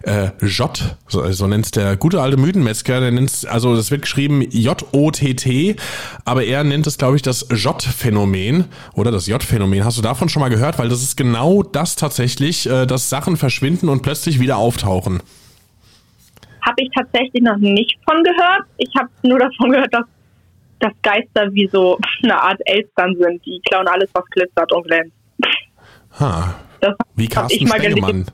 Speaker 2: äh, J, so, so nennt der gute alte Mythenmetzger, der nennt also das wird geschrieben J-O-T-T, aber er nennt es, glaube ich, das J-Phänomen oder das J-Phänomen. Hast du davon schon mal gehört? Weil das ist genau das tatsächlich, äh, dass Sachen verschwinden und plötzlich wieder auftauchen.
Speaker 3: Habe ich tatsächlich noch nicht von gehört. Ich habe nur davon gehört, dass dass Geister wie so eine Art Elstern sind. Die klauen alles, was glitzert und glänzt.
Speaker 2: Ha. Das wie Carsten Spengemann.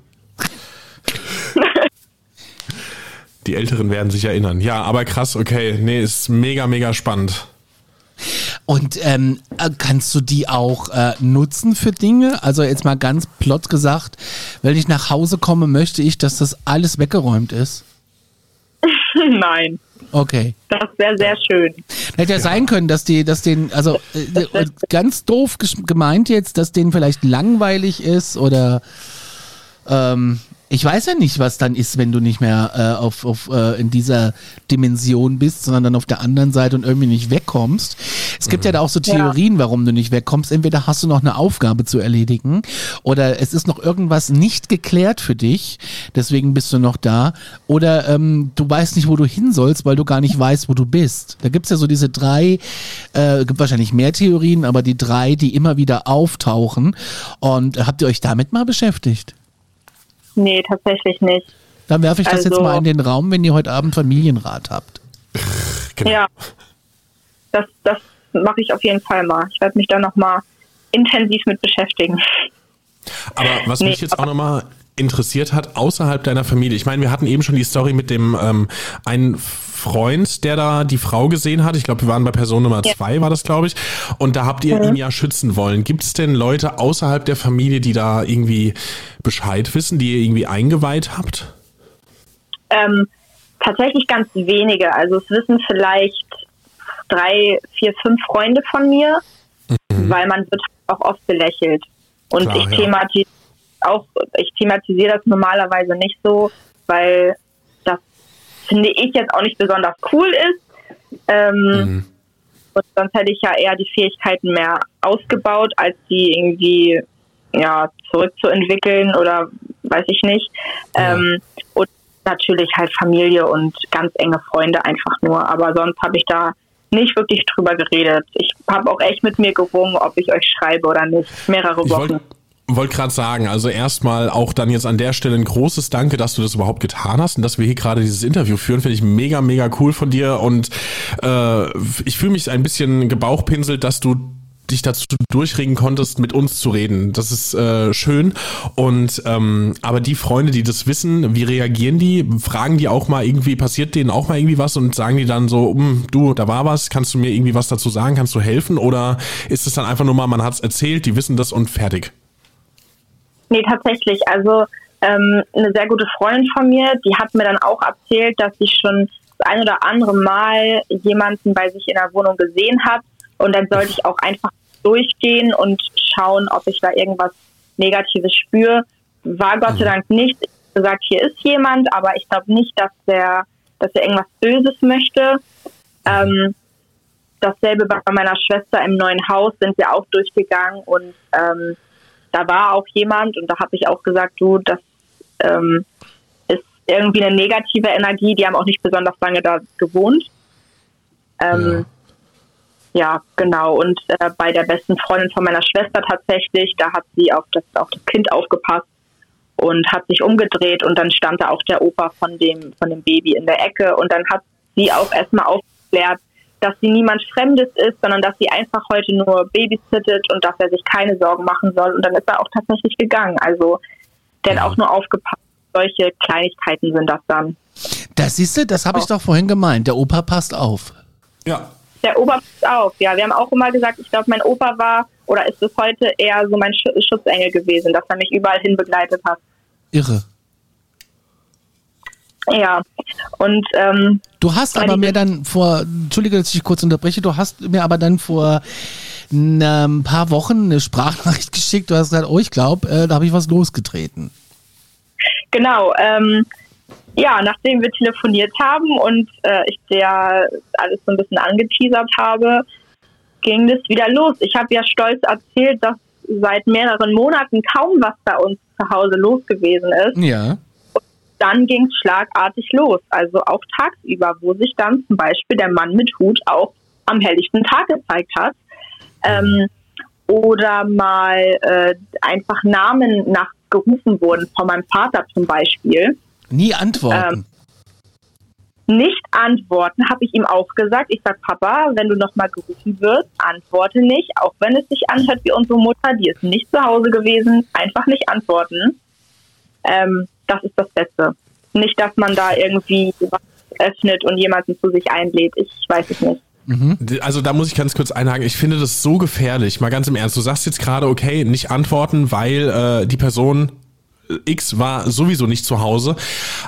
Speaker 2: Die Älteren werden sich erinnern. Ja, aber krass, okay. Nee, ist mega, mega spannend.
Speaker 1: Und ähm, äh, kannst du die auch äh, nutzen für Dinge? Also jetzt mal ganz plott gesagt, wenn ich nach Hause komme, möchte ich, dass das alles weggeräumt ist?
Speaker 3: Nein.
Speaker 1: Okay.
Speaker 3: Das wäre sehr schön.
Speaker 1: Hätte ja, ja, sein können, dass die, dass den, also äh, ganz doof gemeint jetzt, dass denen vielleicht langweilig ist oder ähm, ich weiß ja nicht, was dann ist, wenn du nicht mehr äh, auf, auf, äh, in dieser Dimension bist, sondern dann auf der anderen Seite und irgendwie nicht wegkommst. Es gibt mhm. ja da auch so Theorien, ja. warum du nicht wegkommst. Entweder hast du noch eine Aufgabe zu erledigen oder es ist noch irgendwas nicht geklärt für dich, deswegen bist du noch da. Oder ähm, du weißt nicht, wo du hin sollst, weil du gar nicht weißt, wo du bist. Da gibt's ja so diese drei, äh, gibt wahrscheinlich mehr Theorien, aber die drei, die immer wieder auftauchen. Und habt ihr euch damit mal beschäftigt?
Speaker 3: Nee, tatsächlich nicht.
Speaker 1: Dann werfe ich das also, jetzt mal in den Raum, wenn ihr heute Abend Familienrat habt.
Speaker 3: Genau. Ja, das, das mache ich auf jeden Fall mal. Ich werde mich da nochmal intensiv mit beschäftigen.
Speaker 2: Aber was nee, mich jetzt auch nochmal interessiert hat, außerhalb deiner Familie. Ich meine, wir hatten eben schon die Story mit dem ähm, einen Freund, der da die Frau gesehen hat. Ich glaube, wir waren bei Person Nummer ja. zwei, war das, glaube ich. Und da habt ihr mhm. ihn ja schützen wollen. Gibt es denn Leute außerhalb der Familie, die da irgendwie Bescheid wissen, die ihr irgendwie eingeweiht habt?
Speaker 3: Ähm, tatsächlich ganz wenige. Also es wissen vielleicht drei, vier, fünf Freunde von mir, mhm. weil man wird auch oft belächelt. Und Klar, ich ja. thematisiere auch, ich thematisiere das normalerweise nicht so, weil das finde ich jetzt auch nicht besonders cool ist. Ähm, mhm. Und sonst hätte ich ja eher die Fähigkeiten mehr ausgebaut, als die irgendwie ja, zurückzuentwickeln oder weiß ich nicht. Ja. Ähm, und natürlich halt Familie und ganz enge Freunde einfach nur. Aber sonst habe ich da nicht wirklich drüber geredet. Ich habe auch echt mit mir gerungen, ob ich euch schreibe oder nicht. Mehrere Wochen
Speaker 2: wollte gerade sagen, also erstmal auch dann jetzt an der Stelle ein großes Danke, dass du das überhaupt getan hast und dass wir hier gerade dieses Interview führen, finde ich mega, mega cool von dir und äh, ich fühle mich ein bisschen gebauchpinselt, dass du dich dazu durchringen konntest, mit uns zu reden. Das ist äh, schön. Und ähm, aber die Freunde, die das wissen, wie reagieren die? Fragen die auch mal irgendwie, passiert denen auch mal irgendwie was und sagen die dann so, um, du, da war was, kannst du mir irgendwie was dazu sagen, kannst du helfen? Oder ist es dann einfach nur mal, man hat es erzählt, die wissen das und fertig?
Speaker 3: Nee, tatsächlich. Also ähm, eine sehr gute Freundin von mir, die hat mir dann auch erzählt, dass sie schon das ein oder andere Mal jemanden bei sich in der Wohnung gesehen hat. Und dann sollte ich auch einfach durchgehen und schauen, ob ich da irgendwas Negatives spüre. War Gott sei mhm. Dank nicht. Ich habe gesagt, hier ist jemand, aber ich glaube nicht, dass der, dass er irgendwas Böses möchte. Ähm, dasselbe bei meiner Schwester im neuen Haus sind wir auch durchgegangen und ähm, da war auch jemand und da habe ich auch gesagt, du, das ähm, ist irgendwie eine negative Energie, die haben auch nicht besonders lange da gewohnt. Ähm, ja. ja. genau. Und äh, bei der besten Freundin von meiner Schwester tatsächlich, da hat sie auf das, auf das Kind aufgepasst und hat sich umgedreht und dann stand da auch der Opa von dem, von dem Baby in der Ecke und dann hat sie auch erstmal aufklärt, dass sie niemand Fremdes ist, sondern dass sie einfach heute nur babysittet und dass er sich keine Sorgen machen soll. Und dann ist er auch tatsächlich gegangen. Also der hat auch nur aufgepasst. Solche Kleinigkeiten sind das dann.
Speaker 1: Das siehst du, das habe ich doch vorhin gemeint. Der Opa passt auf.
Speaker 2: Ja.
Speaker 3: Der Opa passt auf. Ja, wir haben auch immer gesagt, ich glaube, mein Opa war oder ist bis heute eher so mein Sch Schutzengel gewesen, dass er mich überall hin begleitet hat.
Speaker 1: Irre.
Speaker 3: Ja, und ähm,
Speaker 1: Du hast aber mir dann vor, entschuldige, dass ich kurz unterbreche, du hast mir aber dann vor ein paar Wochen eine Sprachnachricht geschickt. Du hast gesagt, oh, ich glaube, äh, da habe ich was losgetreten.
Speaker 3: Genau, ähm, ja, nachdem wir telefoniert haben und äh, ich dir alles so ein bisschen angeteasert habe, ging das wieder los. Ich habe ja stolz erzählt, dass seit mehreren Monaten kaum was bei uns zu Hause los gewesen ist.
Speaker 1: Ja.
Speaker 3: Dann ging es schlagartig los, also auch tagsüber, wo sich dann zum Beispiel der Mann mit Hut auch am helllichten Tag gezeigt hat. Ähm, oder mal äh, einfach Namen nachts gerufen wurden, von meinem Vater zum Beispiel.
Speaker 1: Nie antworten.
Speaker 3: Nicht antworten, habe ich ihm auch gesagt. Ich sag, Papa, wenn du nochmal gerufen wirst, antworte nicht, auch wenn es sich anhört wie unsere Mutter, die ist nicht zu Hause gewesen, einfach nicht antworten. Ähm, das ist das Beste. Nicht, dass man da irgendwie was öffnet und jemanden zu sich einlädt. Ich weiß es nicht.
Speaker 2: Also da muss ich ganz kurz einhaken. Ich finde das so gefährlich. Mal ganz im Ernst. Du sagst jetzt gerade, okay, nicht antworten, weil äh, die Person X war sowieso nicht zu Hause.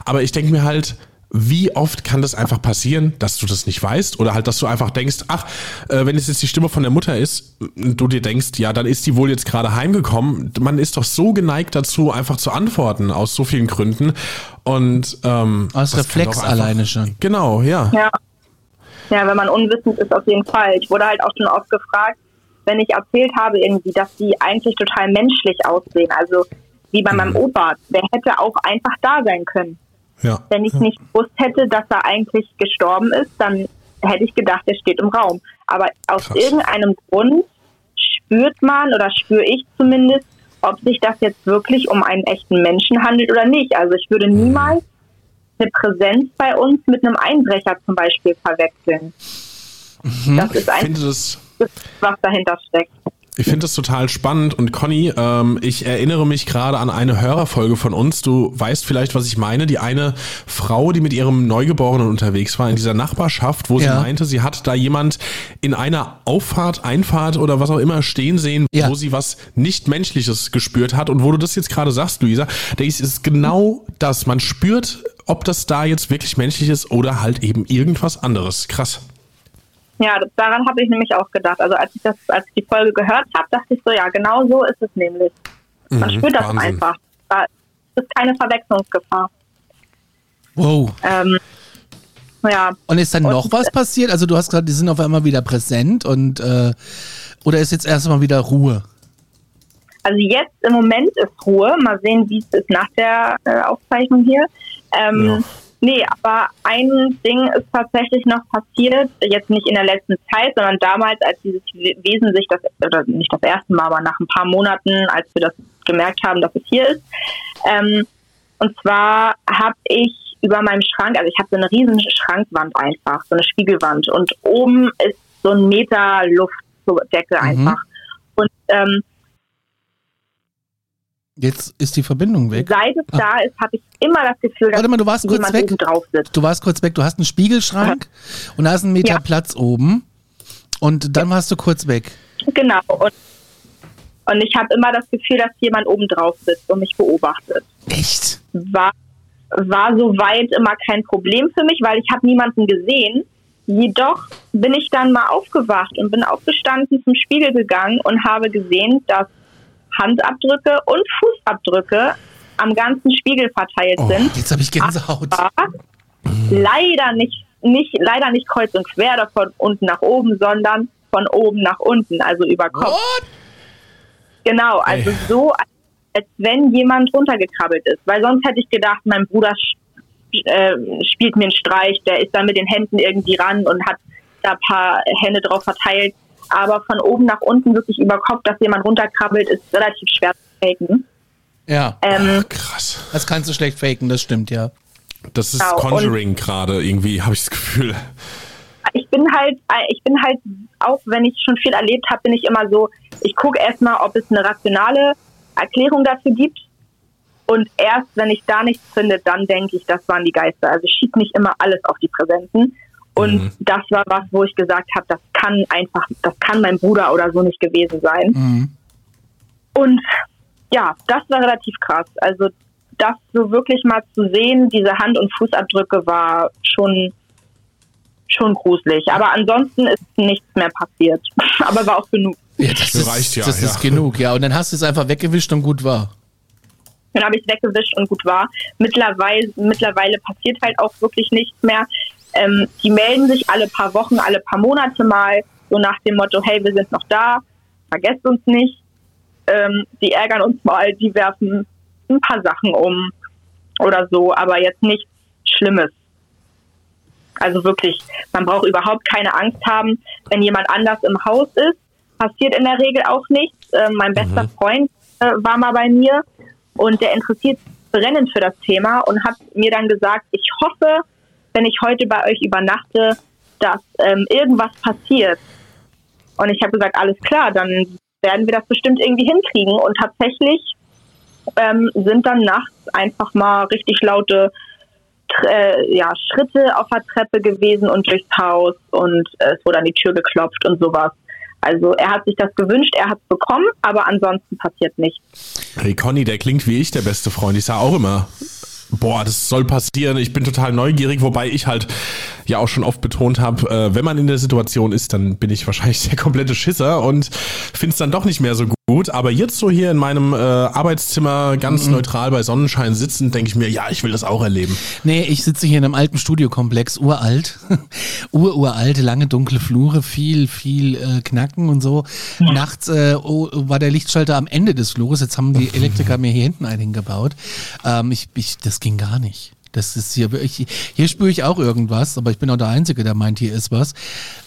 Speaker 2: Aber ich denke mir halt, wie oft kann das einfach passieren, dass du das nicht weißt oder halt, dass du einfach denkst, ach, äh, wenn es jetzt die Stimme von der Mutter ist, du dir denkst, ja, dann ist die wohl jetzt gerade heimgekommen. Man ist doch so geneigt dazu, einfach zu antworten aus so vielen Gründen und ähm,
Speaker 1: Aus Reflex
Speaker 2: einfach-
Speaker 1: alleine schon.
Speaker 2: Genau, ja.
Speaker 3: Ja. Ja, wenn man unwissend ist, auf jeden Fall. Ich wurde halt auch schon oft gefragt, wenn ich erzählt habe irgendwie, dass die eigentlich total menschlich aussehen. Also wie bei meinem Opa. Der hätte auch einfach da sein können.
Speaker 2: Ja.
Speaker 3: Wenn ich nicht gewusst hätte, dass er eigentlich gestorben ist, dann hätte ich gedacht, er steht im Raum. Aber aus
Speaker 2: Krass.
Speaker 3: irgendeinem Grund spürt man oder spüre ich zumindest, ob sich das jetzt wirklich um einen echten Menschen handelt oder nicht. Also ich würde niemals eine Präsenz bei uns mit einem Einbrecher zum Beispiel verwechseln. Das ist einfach,
Speaker 2: das
Speaker 3: was dahinter steckt.
Speaker 2: Ich finde das total spannend und Conny, ähm, ich erinnere mich gerade an eine Hörerfolge von uns. Du weißt vielleicht, was ich meine. Die eine Frau, die mit ihrem Neugeborenen unterwegs war in dieser Nachbarschaft, wo
Speaker 1: Ja.
Speaker 2: sie meinte, sie hat da jemand in einer Auffahrt, Einfahrt oder was auch immer stehen sehen,
Speaker 1: Ja.
Speaker 2: wo sie was nicht Menschliches gespürt hat. Und wo du das jetzt gerade sagst, Luisa, denke ich, es ist genau das. Man spürt, ob das da jetzt wirklich menschlich ist oder halt eben irgendwas anderes. Krass.
Speaker 3: Ja, daran habe ich nämlich auch gedacht. Also als ich das, als ich die Folge gehört habe, dachte ich so, ja, genau so ist es nämlich. Man
Speaker 2: Mhm,
Speaker 3: spürt das
Speaker 2: Wahnsinn.
Speaker 3: einfach. Da ist keine Verwechslungsgefahr.
Speaker 1: Wow.
Speaker 3: Ähm, ja,
Speaker 1: Und ist dann
Speaker 3: Und-
Speaker 1: noch was passiert? Also du hast gesagt, die sind auf einmal wieder präsent und äh, oder ist jetzt erstmal wieder Ruhe?
Speaker 3: also jetzt im Moment ist Ruhe. Mal sehen, wie es ist nach der äh, Aufzeichnung hier. Ähm,
Speaker 2: Ja.
Speaker 3: Nee, aber ein Ding ist tatsächlich noch passiert, jetzt nicht in der letzten Zeit, sondern damals, als dieses We- Wesen sich das, oder nicht das erste Mal, aber nach ein paar Monaten, als wir das gemerkt haben, dass es hier ist. Ähm, und zwar habe ich über meinem Schrank, also ich habe so eine riesen Schrankwand einfach, so eine Spiegelwand und oben ist so ein Meter Luftdecke einfach. Und ähm,
Speaker 1: Jetzt ist die Verbindung weg.
Speaker 3: seit es da ist, habe ich immer das Gefühl, dass
Speaker 1: Warte mal, du warst kurz
Speaker 3: jemand
Speaker 1: weg.
Speaker 3: oben drauf sitzt.
Speaker 1: Du warst kurz weg. Du hast einen Spiegelschrank und da ist ein Meter
Speaker 3: Ja.
Speaker 1: Platz oben. Und dann warst du kurz weg.
Speaker 3: Genau. Und, und ich habe immer das Gefühl, dass jemand oben drauf sitzt und mich beobachtet.
Speaker 1: Echt?
Speaker 3: War, war soweit immer kein Problem für mich, weil ich habe niemanden gesehen. Jedoch bin ich dann mal aufgewacht und bin aufgestanden, zum Spiegel gegangen und habe gesehen, dass Handabdrücke und Fußabdrücke am ganzen Spiegel verteilt
Speaker 2: Oh.
Speaker 3: sind.
Speaker 1: Jetzt habe ich Gänsehaut.
Speaker 3: Aber leider nicht, nicht, leider nicht kreuz und quer oder von unten nach oben, sondern von oben nach unten, also über Kopf.
Speaker 1: What?
Speaker 3: Genau, also
Speaker 2: Ey.
Speaker 3: so, als- wenn jemand runtergekrabbelt ist. Weil sonst hätte ich gedacht, mein Bruder äh, spielt mir einen Streich, der ist dann mit den Händen irgendwie ran und hat da ein paar Hände drauf verteilt. Aber von oben nach unten wirklich über Kopf, dass jemand runterkrabbelt, ist relativ schwer zu faken.
Speaker 1: Ja,
Speaker 3: Ähm,
Speaker 2: Krass.
Speaker 1: das kannst du schlecht faken, das stimmt, ja.
Speaker 2: Das ist
Speaker 3: Genau,
Speaker 2: Conjuring gerade irgendwie, habe ich das Gefühl.
Speaker 3: ich bin halt, ich bin halt, auch wenn ich schon viel erlebt habe, bin ich immer so, ich gucke erstmal, ob es eine rationale Erklärung dafür gibt. Und erst wenn ich da nichts finde, dann denke ich, das waren die Geister. Also ich schiebe nicht immer alles auf die Präsenzen. Und
Speaker 2: Mhm.
Speaker 3: das war was, wo ich gesagt habe, das kann einfach, das kann mein Bruder oder so nicht gewesen sein.
Speaker 1: Mhm.
Speaker 3: Und ja, das war relativ krass. Also das so wirklich mal zu sehen, diese Hand- und Fußabdrücke war schon schon gruselig. Aber ansonsten ist nichts mehr passiert. Aber war auch genug.
Speaker 1: Ja, das,
Speaker 2: Das
Speaker 1: ist,
Speaker 2: reicht ja,
Speaker 1: das
Speaker 2: ja.
Speaker 1: ist genug, ja. Und dann hast du es einfach weggewischt und gut war.
Speaker 3: Dann habe ich es weggewischt und gut war. Mittlerweile, mittlerweile passiert halt auch wirklich nichts mehr. Ähm, die melden sich alle paar Wochen, alle paar Monate mal, so nach dem Motto, hey, wir sind noch da, vergesst uns nicht. Ähm, die ärgern uns mal, die werfen ein paar Sachen um oder so, aber jetzt nichts Schlimmes. Also wirklich, man braucht überhaupt keine Angst haben, wenn jemand anders im Haus ist. Passiert in der Regel auch nichts. Äh, mein bester Freund äh, war mal bei mir und der interessiert sich brennend für das Thema und hat mir dann gesagt, ich hoffe, wenn ich heute bei euch übernachte, dass ähm, irgendwas passiert. Und ich habe gesagt, alles klar, dann werden wir das bestimmt irgendwie hinkriegen. Und tatsächlich ähm, sind dann nachts einfach mal richtig laute äh, ja, Schritte auf der Treppe gewesen und durchs Haus und äh, es wurde an die Tür geklopft und sowas. Also er hat sich das gewünscht, er hat es bekommen, aber ansonsten passiert nichts.
Speaker 2: Hey Conny, der klingt wie ich, der beste Freund. Ich sage auch immer, boah, das soll passieren. Ich bin total neugierig, wobei ich halt ja auch schon oft betont habe, äh, wenn man in der Situation ist, dann bin ich wahrscheinlich der komplette Schisser und finde es dann doch nicht mehr so gut. Aber jetzt so hier in meinem äh, Arbeitszimmer ganz neutral bei Sonnenschein sitzend, denke ich mir, ja, ich will das auch erleben.
Speaker 1: Nee, ich sitze hier in einem alten Studiokomplex, uralt. Ururalte, lange dunkle Flure, viel, viel äh, Knacken und so. Nachts äh, oh, war der Lichtschalter am Ende des Flures. Jetzt haben die Elektriker mir hier hinten einen hingebaut. Ähm, ich, ich, das ging gar nicht. Das ist hier wirklich, hier spüre ich auch irgendwas, aber ich bin auch der Einzige, der meint, hier ist was.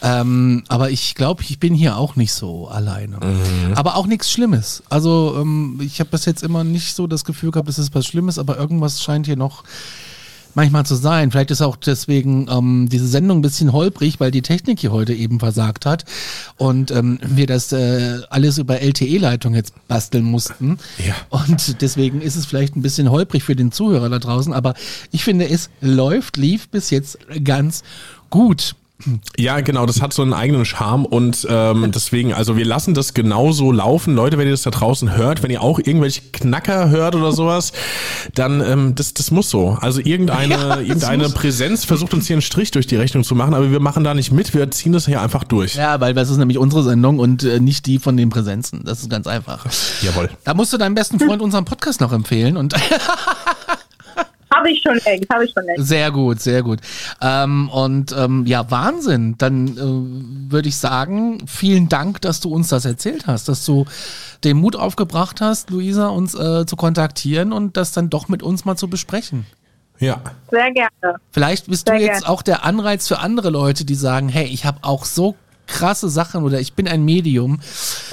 Speaker 1: Ähm, aber ich glaube, ich bin hier auch nicht so alleine. Aber auch nichts Schlimmes. Also ähm, ich habe bis jetzt immer nicht so das Gefühl gehabt, es ist was Schlimmes, aber irgendwas scheint hier noch manchmal zu sein. Vielleicht ist auch deswegen ähm, diese Sendung ein bisschen holprig, weil die Technik hier heute eben versagt hat und ähm, wir das äh, alles über LTE-Leitung jetzt basteln mussten.
Speaker 2: Ja.
Speaker 1: Und deswegen ist es vielleicht ein bisschen holprig für den Zuhörer da draußen, aber ich finde, es läuft, lief bis jetzt ganz gut.
Speaker 2: Ja, genau, das hat so einen eigenen Charme und ähm, deswegen, also wir lassen das genauso laufen. Leute, wenn ihr das da draußen hört, wenn ihr auch irgendwelche Knacker hört oder sowas, dann ähm, das, das muss so. Also irgendeine,
Speaker 1: Ja,
Speaker 2: irgendeine. Präsenz versucht uns hier einen Strich durch die Rechnung zu machen, aber wir machen da nicht mit, wir ziehen das hier einfach durch.
Speaker 1: Ja, weil das ist nämlich unsere Sendung und äh, nicht die von den Präsenzen. Das ist ganz einfach.
Speaker 2: Jawohl.
Speaker 1: Da musst du deinem besten Freund unseren Podcast noch empfehlen und
Speaker 3: Habe ich schon längst, habe ich schon längst.
Speaker 1: Sehr gut, sehr gut. Ähm, und ähm, ja, Wahnsinn. Dann äh, würde ich sagen, vielen Dank, dass du uns das erzählt hast, dass du den Mut aufgebracht hast, Luisa, uns äh, zu kontaktieren und das dann doch mit uns mal zu besprechen.
Speaker 2: Ja.
Speaker 3: Sehr gerne.
Speaker 1: Vielleicht bist
Speaker 3: Sehr
Speaker 1: du jetzt
Speaker 3: gerne.
Speaker 1: auch der Anreiz für andere Leute, die sagen, hey, ich habe auch so krasse Sachen oder ich bin ein Medium.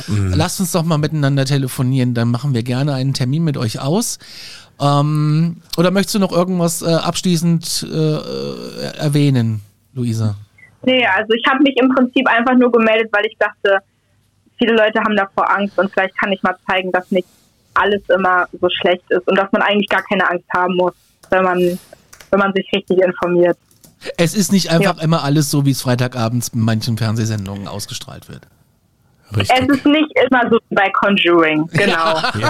Speaker 1: Lasst uns doch mal miteinander telefonieren, dann machen wir gerne einen Termin mit euch aus. Ähm, oder möchtest du noch irgendwas äh, abschließend äh, äh, erwähnen, Luisa?
Speaker 3: Nee, also ich habe mich im Prinzip einfach nur gemeldet, weil ich dachte, viele Leute haben davor Angst und vielleicht kann ich mal zeigen, dass nicht alles immer so schlecht ist und dass man eigentlich gar keine Angst haben muss, wenn man, wenn man sich richtig informiert.
Speaker 1: Es ist nicht einfach
Speaker 3: Ja.
Speaker 1: immer alles so, wie es Freitagabends in manchen Fernsehsendungen ausgestrahlt wird.
Speaker 2: Richtig.
Speaker 3: Es ist nicht immer so wie bei Conjuring, genau.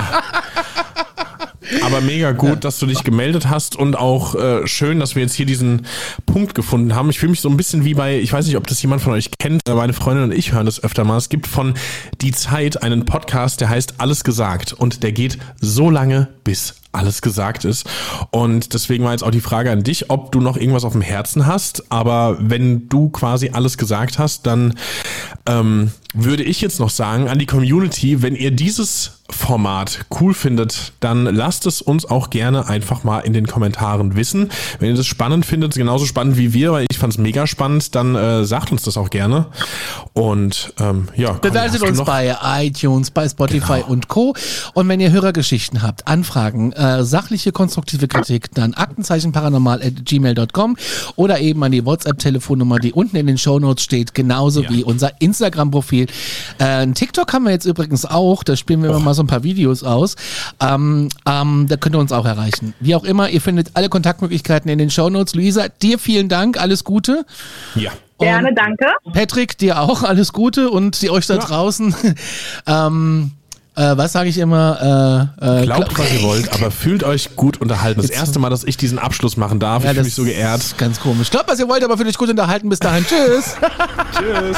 Speaker 2: Aber mega gut, dass du dich gemeldet hast und auch äh, schön, dass wir jetzt hier diesen Punkt gefunden haben. Ich fühle mich so ein bisschen wie bei, ich weiß nicht, ob das jemand von euch kennt, meine Freundin und ich hören das öfter mal. Es gibt von Die Zeit einen Podcast, der heißt Alles gesagt und der geht so lange, bis alles gesagt ist. Und deswegen war jetzt auch die Frage an dich, ob du noch irgendwas auf dem Herzen hast. Aber wenn du quasi alles gesagt hast, dann ähm, würde ich jetzt noch sagen an die Community, wenn ihr dieses Format cool findet, dann lasst es uns auch gerne einfach mal in den Kommentaren wissen. Wenn ihr das spannend findet, genauso spannend wie wir, weil ich fand es mega spannend, dann äh, sagt uns das auch gerne. Und ähm, ja,
Speaker 1: bewertet uns bei iTunes, bei Spotify genau. und Co. Und wenn ihr Hörergeschichten habt, Anfragen, äh, sachliche, konstruktive Kritik, dann aktenzeichenparanormal@gmail.com oder eben an die WhatsApp-Telefonnummer, die unten in den Shownotes steht, genauso ja. wie unser Instagram-Profil. Äh, TikTok haben wir jetzt übrigens auch, da spielen wir oh. mal so ein paar Videos aus. Ähm, ähm, da könnt ihr uns auch erreichen. Wie auch immer, ihr findet alle Kontaktmöglichkeiten in den Shownotes. Luisa, dir vielen Dank, alles Gute.
Speaker 2: Ja.
Speaker 3: Gerne, danke.
Speaker 1: Patrick, dir auch alles Gute und die euch da ja. draußen. ähm, äh, was sage ich immer?
Speaker 2: Äh, äh, Glaubt, was ihr wollt, aber fühlt euch gut unterhalten. Das erste Mal, dass ich diesen Abschluss machen darf. Ja, ich fühle mich so geehrt.
Speaker 1: Ganz komisch. Glaubt, was ihr wollt, aber fühlt euch gut unterhalten. Bis dahin. Tschüss. Tschüss.